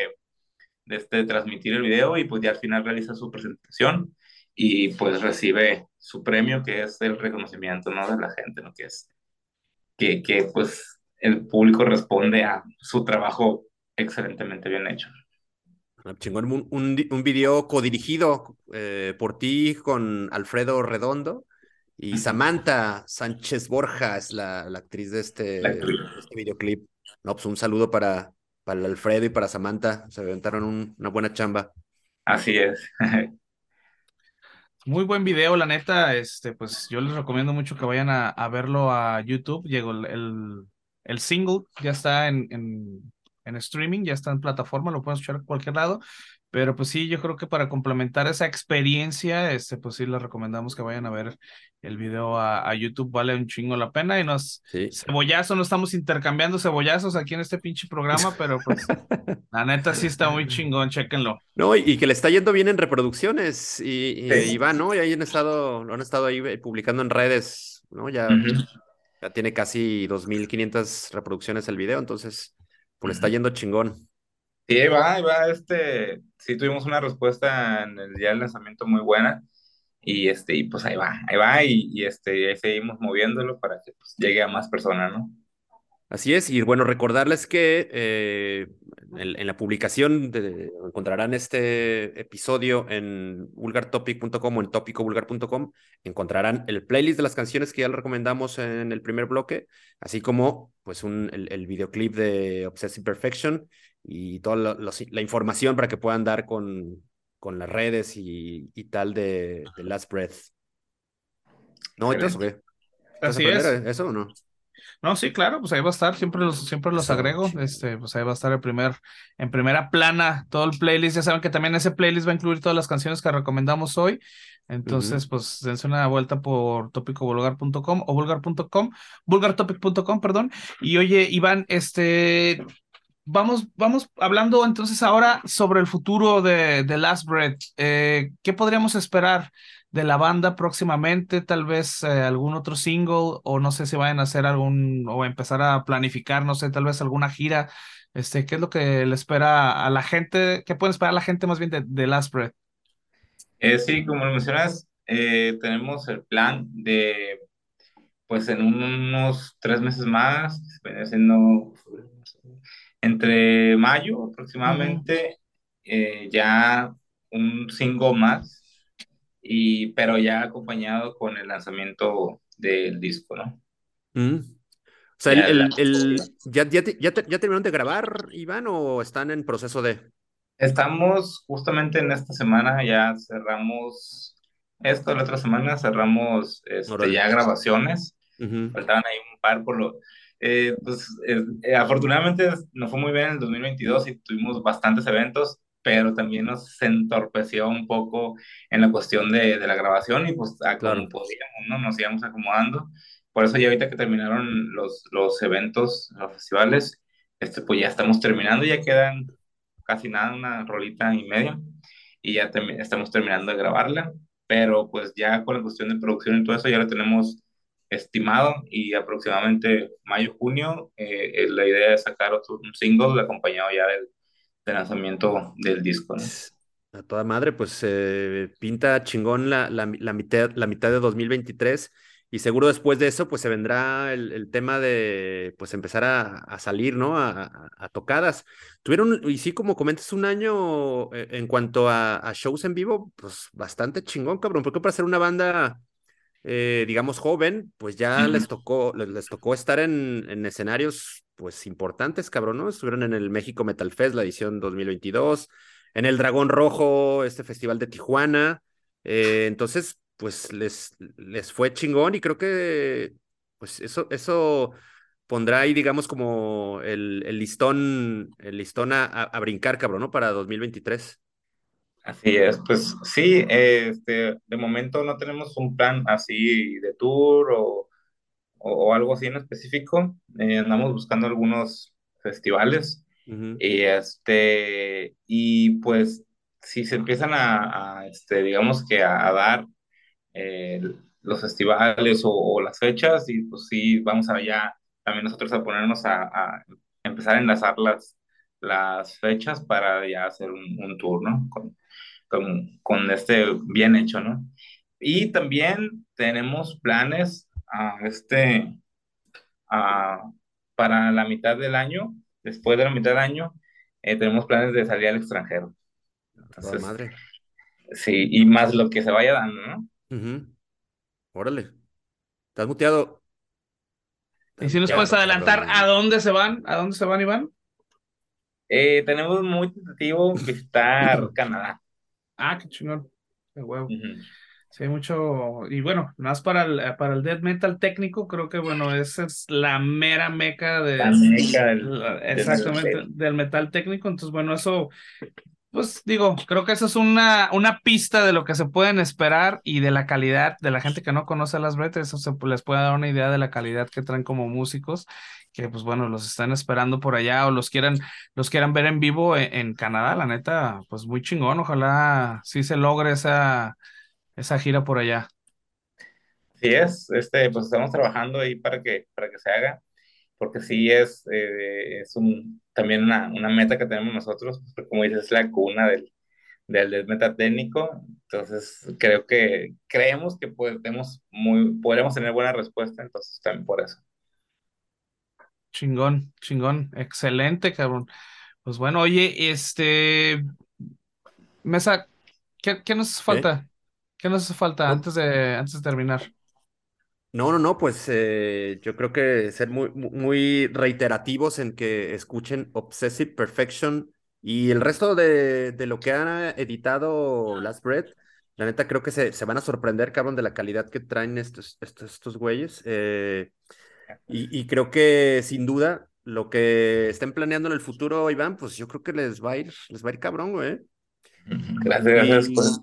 [SPEAKER 3] de, este, transmitir el video y pues ya al final realiza su presentación y pues recibe su premio que es el reconocimiento, ¿no? De la gente, ¿no? Que es, que, que pues el público responde a su trabajo excelentemente bien hecho.
[SPEAKER 1] Ah, chingón, un, un, un video codirigido eh, por ti con Alfredo Redondo y Samantha Sánchez Borja es la, la actriz de este, de este, videoclip. No, pues un saludo para, para Alfredo y para Samantha. Se aventaron un, una buena chamba.
[SPEAKER 3] Así es. <laughs>
[SPEAKER 2] Muy buen video, la neta. Este, pues yo les recomiendo mucho que vayan a, a verlo a YouTube. Llegó el, el, el, single, ya está en, en, en streaming, ya está en plataforma, lo pueden escuchar en cualquier lado. Pero pues sí, yo creo que para complementar esa experiencia, este, pues sí les recomendamos que vayan a ver el video a, a YouTube, vale un chingo la pena y nos
[SPEAKER 1] sí.
[SPEAKER 2] cebollazo, no estamos intercambiando cebollazos aquí en este pinche programa, <laughs> pero pues la neta sí está muy chingón, chéquenlo.
[SPEAKER 1] No, y, y que le está yendo bien en reproducciones y, y, sí. y va, ¿no? Y ahí han estado, lo han estado ahí publicando en redes, ¿no? Ya, uh -huh. ya tiene casi 2.500 reproducciones el video, entonces pues le está yendo chingón.
[SPEAKER 3] Sí, ahí va, ahí va, este, sí tuvimos una respuesta en el día del lanzamiento muy buena y este, y pues ahí va, ahí va y, y este, ahí seguimos moviéndolo para que pues, llegue a más personas, ¿no?
[SPEAKER 1] Así es, y bueno, recordarles que eh, en, en, la publicación de, encontrarán este episodio en vulgartopic.com o en topicovulgar.com, encontrarán el playlist de las canciones que ya les recomendamos en el primer bloque, así como pues un, el, el videoclip de Obsessive Perfection y toda la, la, la, información para que puedan dar con, con las redes y, y tal de, de, Last Breath. ¿No, entonces, qué?
[SPEAKER 2] Así es.
[SPEAKER 1] ¿Eso o no?
[SPEAKER 2] No, sí, claro, pues ahí va a estar, siempre los, siempre los agrego, este, pues ahí va a estar el primer, en primera plana, todo el playlist, ya saben que también ese playlist va a incluir todas las canciones que recomendamos hoy, entonces, uh -huh. pues dense una vuelta por tópicovulgar.com o vulgar.com, vulgartopic.com, perdón, y oye, Iván, este, Vamos, vamos hablando entonces ahora sobre el futuro de, de Last Breath. Eh, ¿Qué podríamos esperar de la banda próximamente? Tal vez eh, algún otro single o no sé si vayan a hacer algún o empezar a planificar, no sé, tal vez alguna gira. Este, ¿Qué es lo que le espera a la gente? ¿Qué puede esperar la gente más bien de, Last Breath?
[SPEAKER 3] Eh, sí, como lo mencionas, tenemos el plan de, pues en unos tres meses más, siendo entre mayo aproximadamente, uh -huh. eh, ya un single más, y, pero ya acompañado con el lanzamiento del disco, ¿no?
[SPEAKER 1] Mm. O sea, ya, el, el, el, ¿ya, ya, ya, ¿ya terminaron de grabar, Iván, o están en proceso de...?
[SPEAKER 3] Estamos justamente en esta semana, ya cerramos esto, la otra semana cerramos este, ya grabaciones, uh -huh. faltaban ahí un par por lo eh, pues eh, afortunadamente nos fue muy bien en el 2022 y tuvimos bastantes eventos, pero también nos entorpeció un poco en la cuestión de, de la grabación y pues a claro. podíamos, ¿no? Nos íbamos acomodando. Por eso ya ahorita que terminaron los, los eventos, los festivales, este, pues ya estamos terminando, ya quedan casi nada, una rolita y media, y ya te, estamos terminando de grabarla, pero pues ya con la cuestión de producción y todo eso ya lo tenemos estimado y aproximadamente mayo, junio, eh, la idea es sacar otro, un single acompañado ya del, del lanzamiento del disco. ¿no?
[SPEAKER 1] A toda madre, pues eh, pinta chingón la, la, la, mitad, la mitad de 2023 y seguro después de eso pues se vendrá el, el tema de pues empezar a, a salir, ¿no? A, a, a, tocadas. Tuvieron, y sí, como comentas, un año eh, en cuanto a, shows en vivo, pues bastante chingón, cabrón, porque para ser una banda eh, digamos, joven, pues ya uh -huh. les tocó, les, les, tocó estar en, en, escenarios, pues, importantes, cabrón, ¿no? Estuvieron en el México Metal Fest, la edición 2022, en el Dragón Rojo, este festival de Tijuana, eh, entonces, pues, les, les fue chingón y creo que, pues, eso, eso pondrá ahí, digamos, como el, el listón, el listón a, a, brincar, cabrón, ¿no? Para 2023.
[SPEAKER 3] Así es, pues sí, este, de momento no tenemos un plan así de tour o, o, o algo así en específico. Eh, andamos buscando algunos festivales uh -huh. y este y pues si se empiezan a, este, digamos que a, dar eh, los festivales o, las fechas, y pues sí, vamos allá también nosotros a ponernos a, empezar a enlazar las, las fechas para ya hacer un, tour, ¿no? Con, con, con, este bien hecho, ¿no? Y también tenemos planes a este, para la mitad del año, después de la mitad del año, eh, tenemos planes de salir al extranjero. Entonces, madre. Sí, y más lo que se vaya dando, ¿no?
[SPEAKER 1] Órale. ¿Estás muteado?
[SPEAKER 2] ¿Y si nos puedes adelantar a dónde se van? ¿A dónde se van, Iván?
[SPEAKER 3] Eh, tenemos muy tentativo visitar <laughs> Canadá.
[SPEAKER 2] Ah, qué chingón. Qué huevo. Sí, hay mucho. Y bueno, más para el, para el death metal técnico, creo que bueno, esa es la mera meca de. La meca del, exactamente, del metal técnico. Entonces, bueno, eso pues digo, creo que eso es una, una pista de lo que se pueden esperar y de la calidad de la gente que no conoce a las bretes, eso se les puede dar una idea de la calidad que traen como músicos, que pues bueno, los están esperando por allá o los quieran, los quieran ver en vivo en, en Canadá, la neta, pues muy chingón, ojalá sí se logre esa, esa gira por allá.
[SPEAKER 3] Sí es, este, pues estamos trabajando ahí para que, para que se haga porque sí es, eh, es un, también una, una, meta que tenemos nosotros, pues, como dices, es la cuna del, del, metatécnico, entonces creo que creemos que podemos, muy, podremos tener buena respuesta, entonces también por eso.
[SPEAKER 2] Chingón, chingón, excelente, cabrón. Pues bueno, oye, este, Mesa, ¿qué, qué nos falta? ¿Qué nos hace falta antes de, antes de terminar?
[SPEAKER 1] No, no, no, pues eh, yo creo que ser muy, muy reiterativos en que escuchen Obsessive Perfection y el resto de, de lo que han editado Last Breath. La neta creo que se, se, van a sorprender, cabrón, de la calidad que traen estos, estos, estos güeyes. Eh, y, y, creo que sin duda lo que estén planeando en el futuro, Iván, pues yo creo que les va a ir, les va a ir cabrón, güey.
[SPEAKER 3] Gracias, gracias. Pues.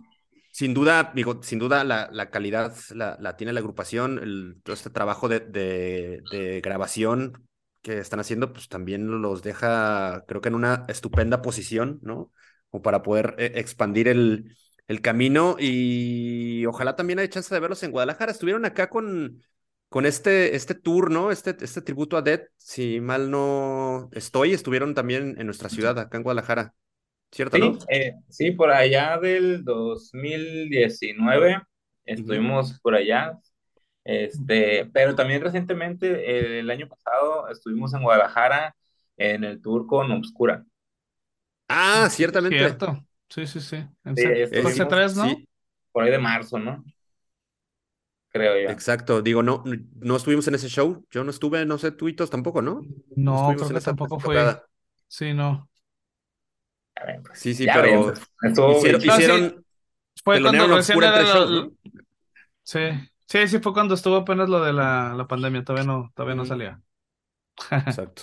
[SPEAKER 1] Sin duda, digo, sin duda la, la calidad la, la, tiene la agrupación, el, todo este trabajo de, de, grabación que están haciendo, pues también los deja, creo que en una estupenda posición, ¿no? Como para poder eh, expandir el, el camino y ojalá también haya chance de verlos en Guadalajara. Estuvieron acá con, con este, este tour, ¿no? Este, este tributo a Dead, si mal no estoy, estuvieron también en nuestra ciudad, acá en Guadalajara. ¿Cierto?
[SPEAKER 3] Sí, eh, sí, por allá del 2019 estuvimos por allá, este, pero también recientemente, el año pasado, estuvimos en Guadalajara en el tour con Obscura.
[SPEAKER 1] Ah, ciertamente.
[SPEAKER 2] Cierto. Sí, sí, sí. En sí, tres, ¿no? Sí.
[SPEAKER 3] Por ahí de marzo, ¿no? Creo yo.
[SPEAKER 1] Exacto. Digo, no, no estuvimos en ese show. Yo no estuve, no sé, tuitos tampoco, ¿no?
[SPEAKER 2] No, creo que tampoco fue. Sí, no.
[SPEAKER 1] Pues, sí, sí, pero hicieron,
[SPEAKER 2] fue cuando recién era Sí, sí, sí, fue cuando estuvo apenas lo de la, la pandemia, todavía no, todavía no salía.
[SPEAKER 1] Exacto.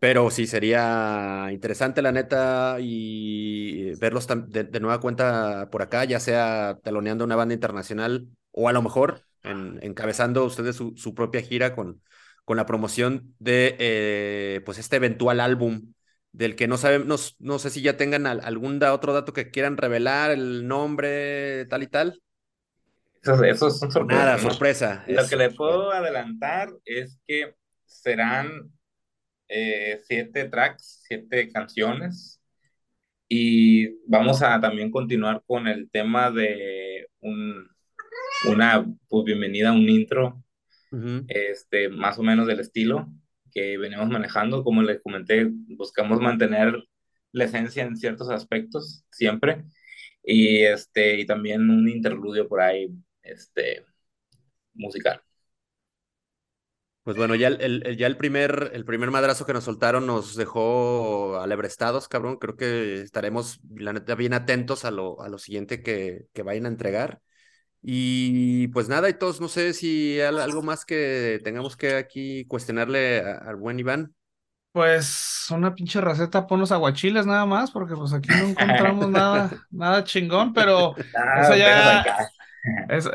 [SPEAKER 1] Pero sí, sería interesante, la neta, y verlos de, nueva cuenta por acá, ya sea teloneando una banda internacional o a lo mejor encabezando ustedes su, su, propia gira con, con la promoción de eh, pues este eventual álbum del que no sabemos, no, sé si ya tengan algún otro dato que quieran revelar, el nombre, tal y tal.
[SPEAKER 3] Eso, eso es sorpresa.
[SPEAKER 1] Nada, sorpresa.
[SPEAKER 3] Lo que le puedo adelantar es que serán eh, siete tracks, siete canciones. Y vamos a también continuar con el tema de un, una pues, bienvenida, un intro, este, más o menos del estilo que venimos manejando. Como les comenté, buscamos mantener la esencia en ciertos aspectos siempre. Y, este, y también un interludio por ahí este, musical.
[SPEAKER 1] Pues bueno, ya el, ya el primer, el primer madrazo que nos soltaron nos dejó alebrestados, cabrón. Creo que estaremos, la neta, bien atentos a lo, a lo siguiente que, que vayan a entregar. Y pues nada, y todos, no sé si hay algo más que tengamos que aquí cuestionarle al buen Iván.
[SPEAKER 2] Pues una pinche receta, ponos aguachiles nada más, porque pues aquí no encontramos nada, <laughs> nada chingón, pero ah, esa ya,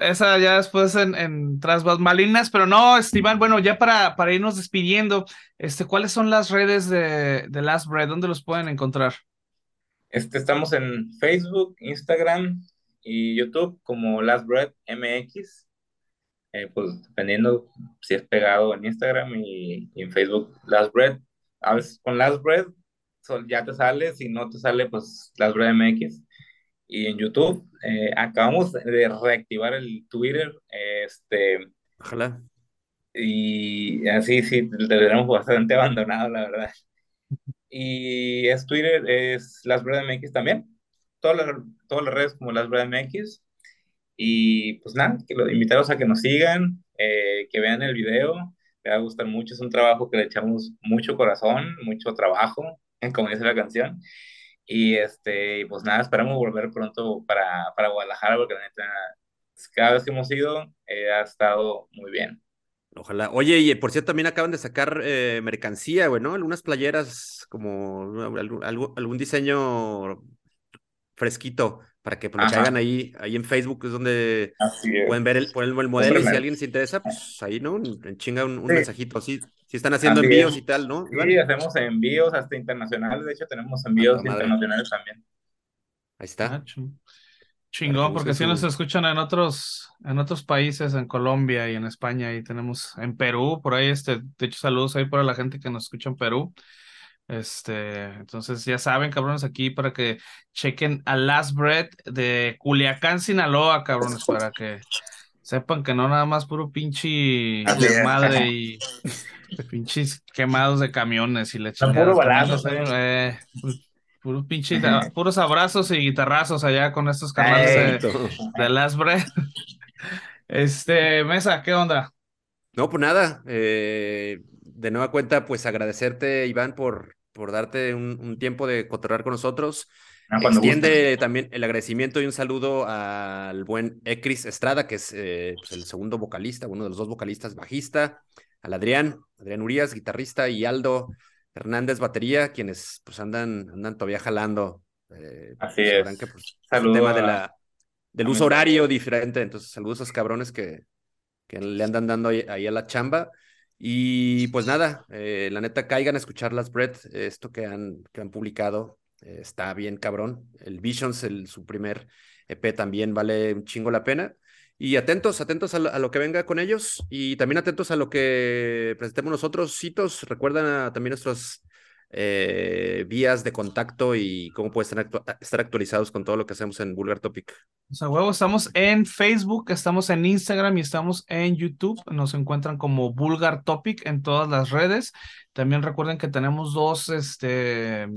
[SPEAKER 2] esa ya después en, en tras malinas, pero no, Iván, bueno, ya para, para irnos despidiendo, este, ¿cuáles son las redes de, de Last Bread? ¿Dónde los pueden encontrar?
[SPEAKER 3] Este, estamos en Facebook, Instagram y YouTube como Last Bread MX. Eh, pues dependiendo si es pegado en Instagram y, y en Facebook Last Bread. A veces con Last Bread sol- ya te sale, si no te sale, pues Last Bread MX. Y en YouTube eh, acabamos de reactivar el Twitter, este,
[SPEAKER 1] Ojalá.
[SPEAKER 3] y así sí, tenemos bastante abandonado, la verdad. <laughs> Y es Twitter, es Las Bread MX también. Todas las, todas las redes como Las MX. Y pues nada, que lo invitarlos a que nos sigan, eh, que vean el video. Les va a gustar mucho. Es un trabajo que le echamos mucho corazón, mucho trabajo, como dice la canción. Y este, pues nada, esperamos volver pronto para, para Guadalajara, porque la neta, cada vez que hemos ido, eh, ha estado muy bien.
[SPEAKER 1] Ojalá. Oye, y por cierto, también acaban de sacar eh, mercancía, güey, ¿no? Algunas playeras, como algún- algún diseño fresquito para que pues,
[SPEAKER 3] Ajá.
[SPEAKER 1] caigan ahí, ahí en Facebook, es donde
[SPEAKER 3] es.
[SPEAKER 1] pueden ver el, poner el modelo y si alguien se interesa, pues ahí, ¿no? En chinga un, un
[SPEAKER 3] Sí.
[SPEAKER 1] mensajito. Sí, sí están haciendo envíos y tal, ¿no? Iván?
[SPEAKER 3] Sí, hacemos envíos hasta internacionales. De hecho, tenemos envíos
[SPEAKER 1] toda madre.
[SPEAKER 3] internacionales también.
[SPEAKER 1] Ahí está.
[SPEAKER 2] Ah, Chingón, porque
[SPEAKER 1] busquen
[SPEAKER 2] sí nos escuchan en otros, en otros países, en Colombia y en España, y tenemos en Perú, por ahí, este, de hecho, saludos ahí para la gente que nos escucha en Perú. Este, entonces ya saben, cabrones, aquí para que chequen a Last Bread de Culiacán, Sinaloa, cabrones, para que sepan que no nada más puro pinche desmadre <laughs> y pinches quemados de camiones y chingada.
[SPEAKER 3] puro
[SPEAKER 2] También
[SPEAKER 3] balazo,
[SPEAKER 2] los-
[SPEAKER 3] eh.
[SPEAKER 2] pu- puros pinches, puros abrazos y guitarrazos allá con estos canales de, de Last Bread. Este, Mesa, ¿qué onda?
[SPEAKER 1] No, pues nada, eh, de nueva cuenta, pues agradecerte, Iván, por, por darte un, un tiempo de cotorrear con nosotros.
[SPEAKER 3] Ah,
[SPEAKER 1] Extiende también el agradecimiento y un saludo al buen Ecris Estrada, que es eh, pues, el segundo vocalista, uno de los dos vocalistas bajista, al Adrián, Adrián Urias, guitarrista, y Aldo Hernández, batería, quienes pues andan, andan todavía jalando. eh,
[SPEAKER 3] Así
[SPEAKER 1] pues,
[SPEAKER 3] es.
[SPEAKER 1] que, pues, es el tema de la, del uso horario diferente, entonces saludos a esos cabrones que, que le andan dando ahí, ahí a la chamba. Y pues nada, eh, la neta, caigan a escuchar las Bread, esto que han, que han publicado, eh, está bien cabrón. El Visions, el, su primer EP también vale un chingo la pena. Y atentos, atentos a lo, a lo que venga con ellos y también atentos a lo que presentemos nosotros, citos. Recuerdan a- también nuestras eh, vías de contacto y cómo pueden estar, actu- estar actualizados con todo lo que hacemos en Vulgar Topic.
[SPEAKER 2] O sea, huevo, estamos en Facebook, estamos en Instagram y estamos en YouTube. Nos encuentran como Vulgar Topic en todas las redes. También recuerden que tenemos dos, este,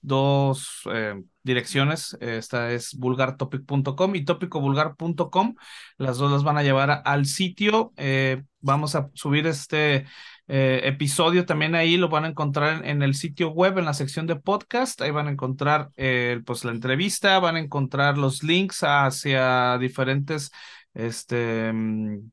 [SPEAKER 2] dos eh, direcciones. Esta es vulgartopic.com y topicovulgar.com. Las dos las van a llevar al sitio. Eh, vamos a subir este eh, episodio también ahí. Lo van a encontrar en, el sitio web, en la sección de podcast. Ahí van a encontrar eh, pues la entrevista, van a encontrar los links hacia diferentes este, mm,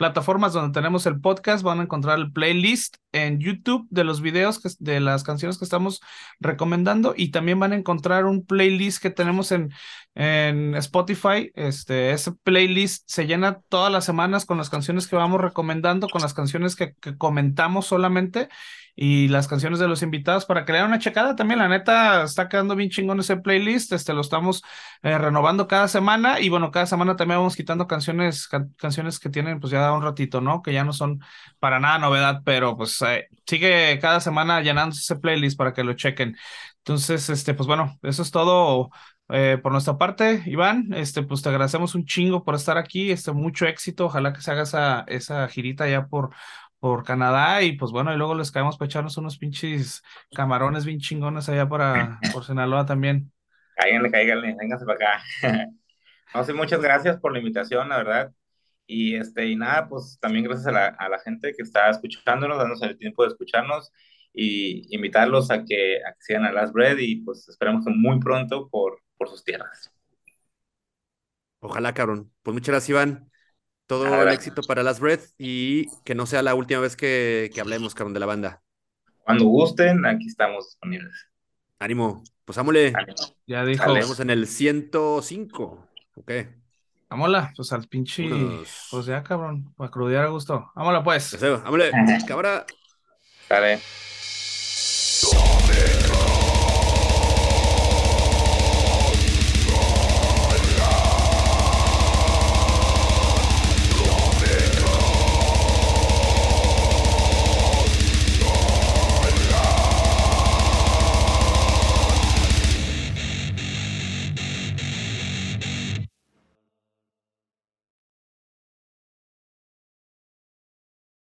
[SPEAKER 2] plataformas donde tenemos el podcast. Van a encontrar el playlist en YouTube de los videos, de las canciones que estamos recomendando y también van a encontrar un playlist que tenemos en, en Spotify. Este, ese playlist se llena todas las semanas con las canciones que vamos recomendando, con las canciones que comentamos solamente y las canciones de los invitados para que le den una checada también. La neta está quedando bien chingón ese playlist. Este lo estamos eh, renovando cada semana y bueno, cada semana también vamos quitando canciones, can- canciones que tienen pues ya un ratito, ¿no? Que ya no son para nada novedad, pero pues eh, sigue cada semana llenándose ese playlist para que lo chequen. Entonces, este, pues bueno, eso es todo eh, por nuestra parte, Iván. Este, pues te agradecemos un chingo por estar aquí. Este, mucho éxito. Ojalá que se haga esa, esa girita ya por, por Canadá. Y pues bueno, y luego les caemos para echarnos unos pinches camarones bien chingones allá para <laughs> por Sinaloa también.
[SPEAKER 3] Cáiganle, cáiganle, vénganse para acá. <laughs> No sé, muchas gracias por la invitación, la verdad. Y este, y nada, pues también gracias a la, a la gente que está escuchándonos, dándonos el tiempo de escucharnos y invitarlos a que, a que sigan a Last Bread y pues esperamos que muy pronto por, por sus tierras.
[SPEAKER 1] Ojalá, cabrón. Pues muchas gracias, Iván. Todo el éxito para Last Breath y que no sea la última vez que, que hablemos, cabrón, de la banda.
[SPEAKER 3] Cuando gusten, aquí estamos disponibles.
[SPEAKER 1] Ánimo. Pues ámole.
[SPEAKER 2] Ya dijo,
[SPEAKER 1] vemos en el 105. Ok.
[SPEAKER 2] vámonos, pues al pinche, pues ya cabrón, para crudear a gusto. Vámonos pues.
[SPEAKER 1] Ámole. <laughs> Cabra.
[SPEAKER 3] Sale.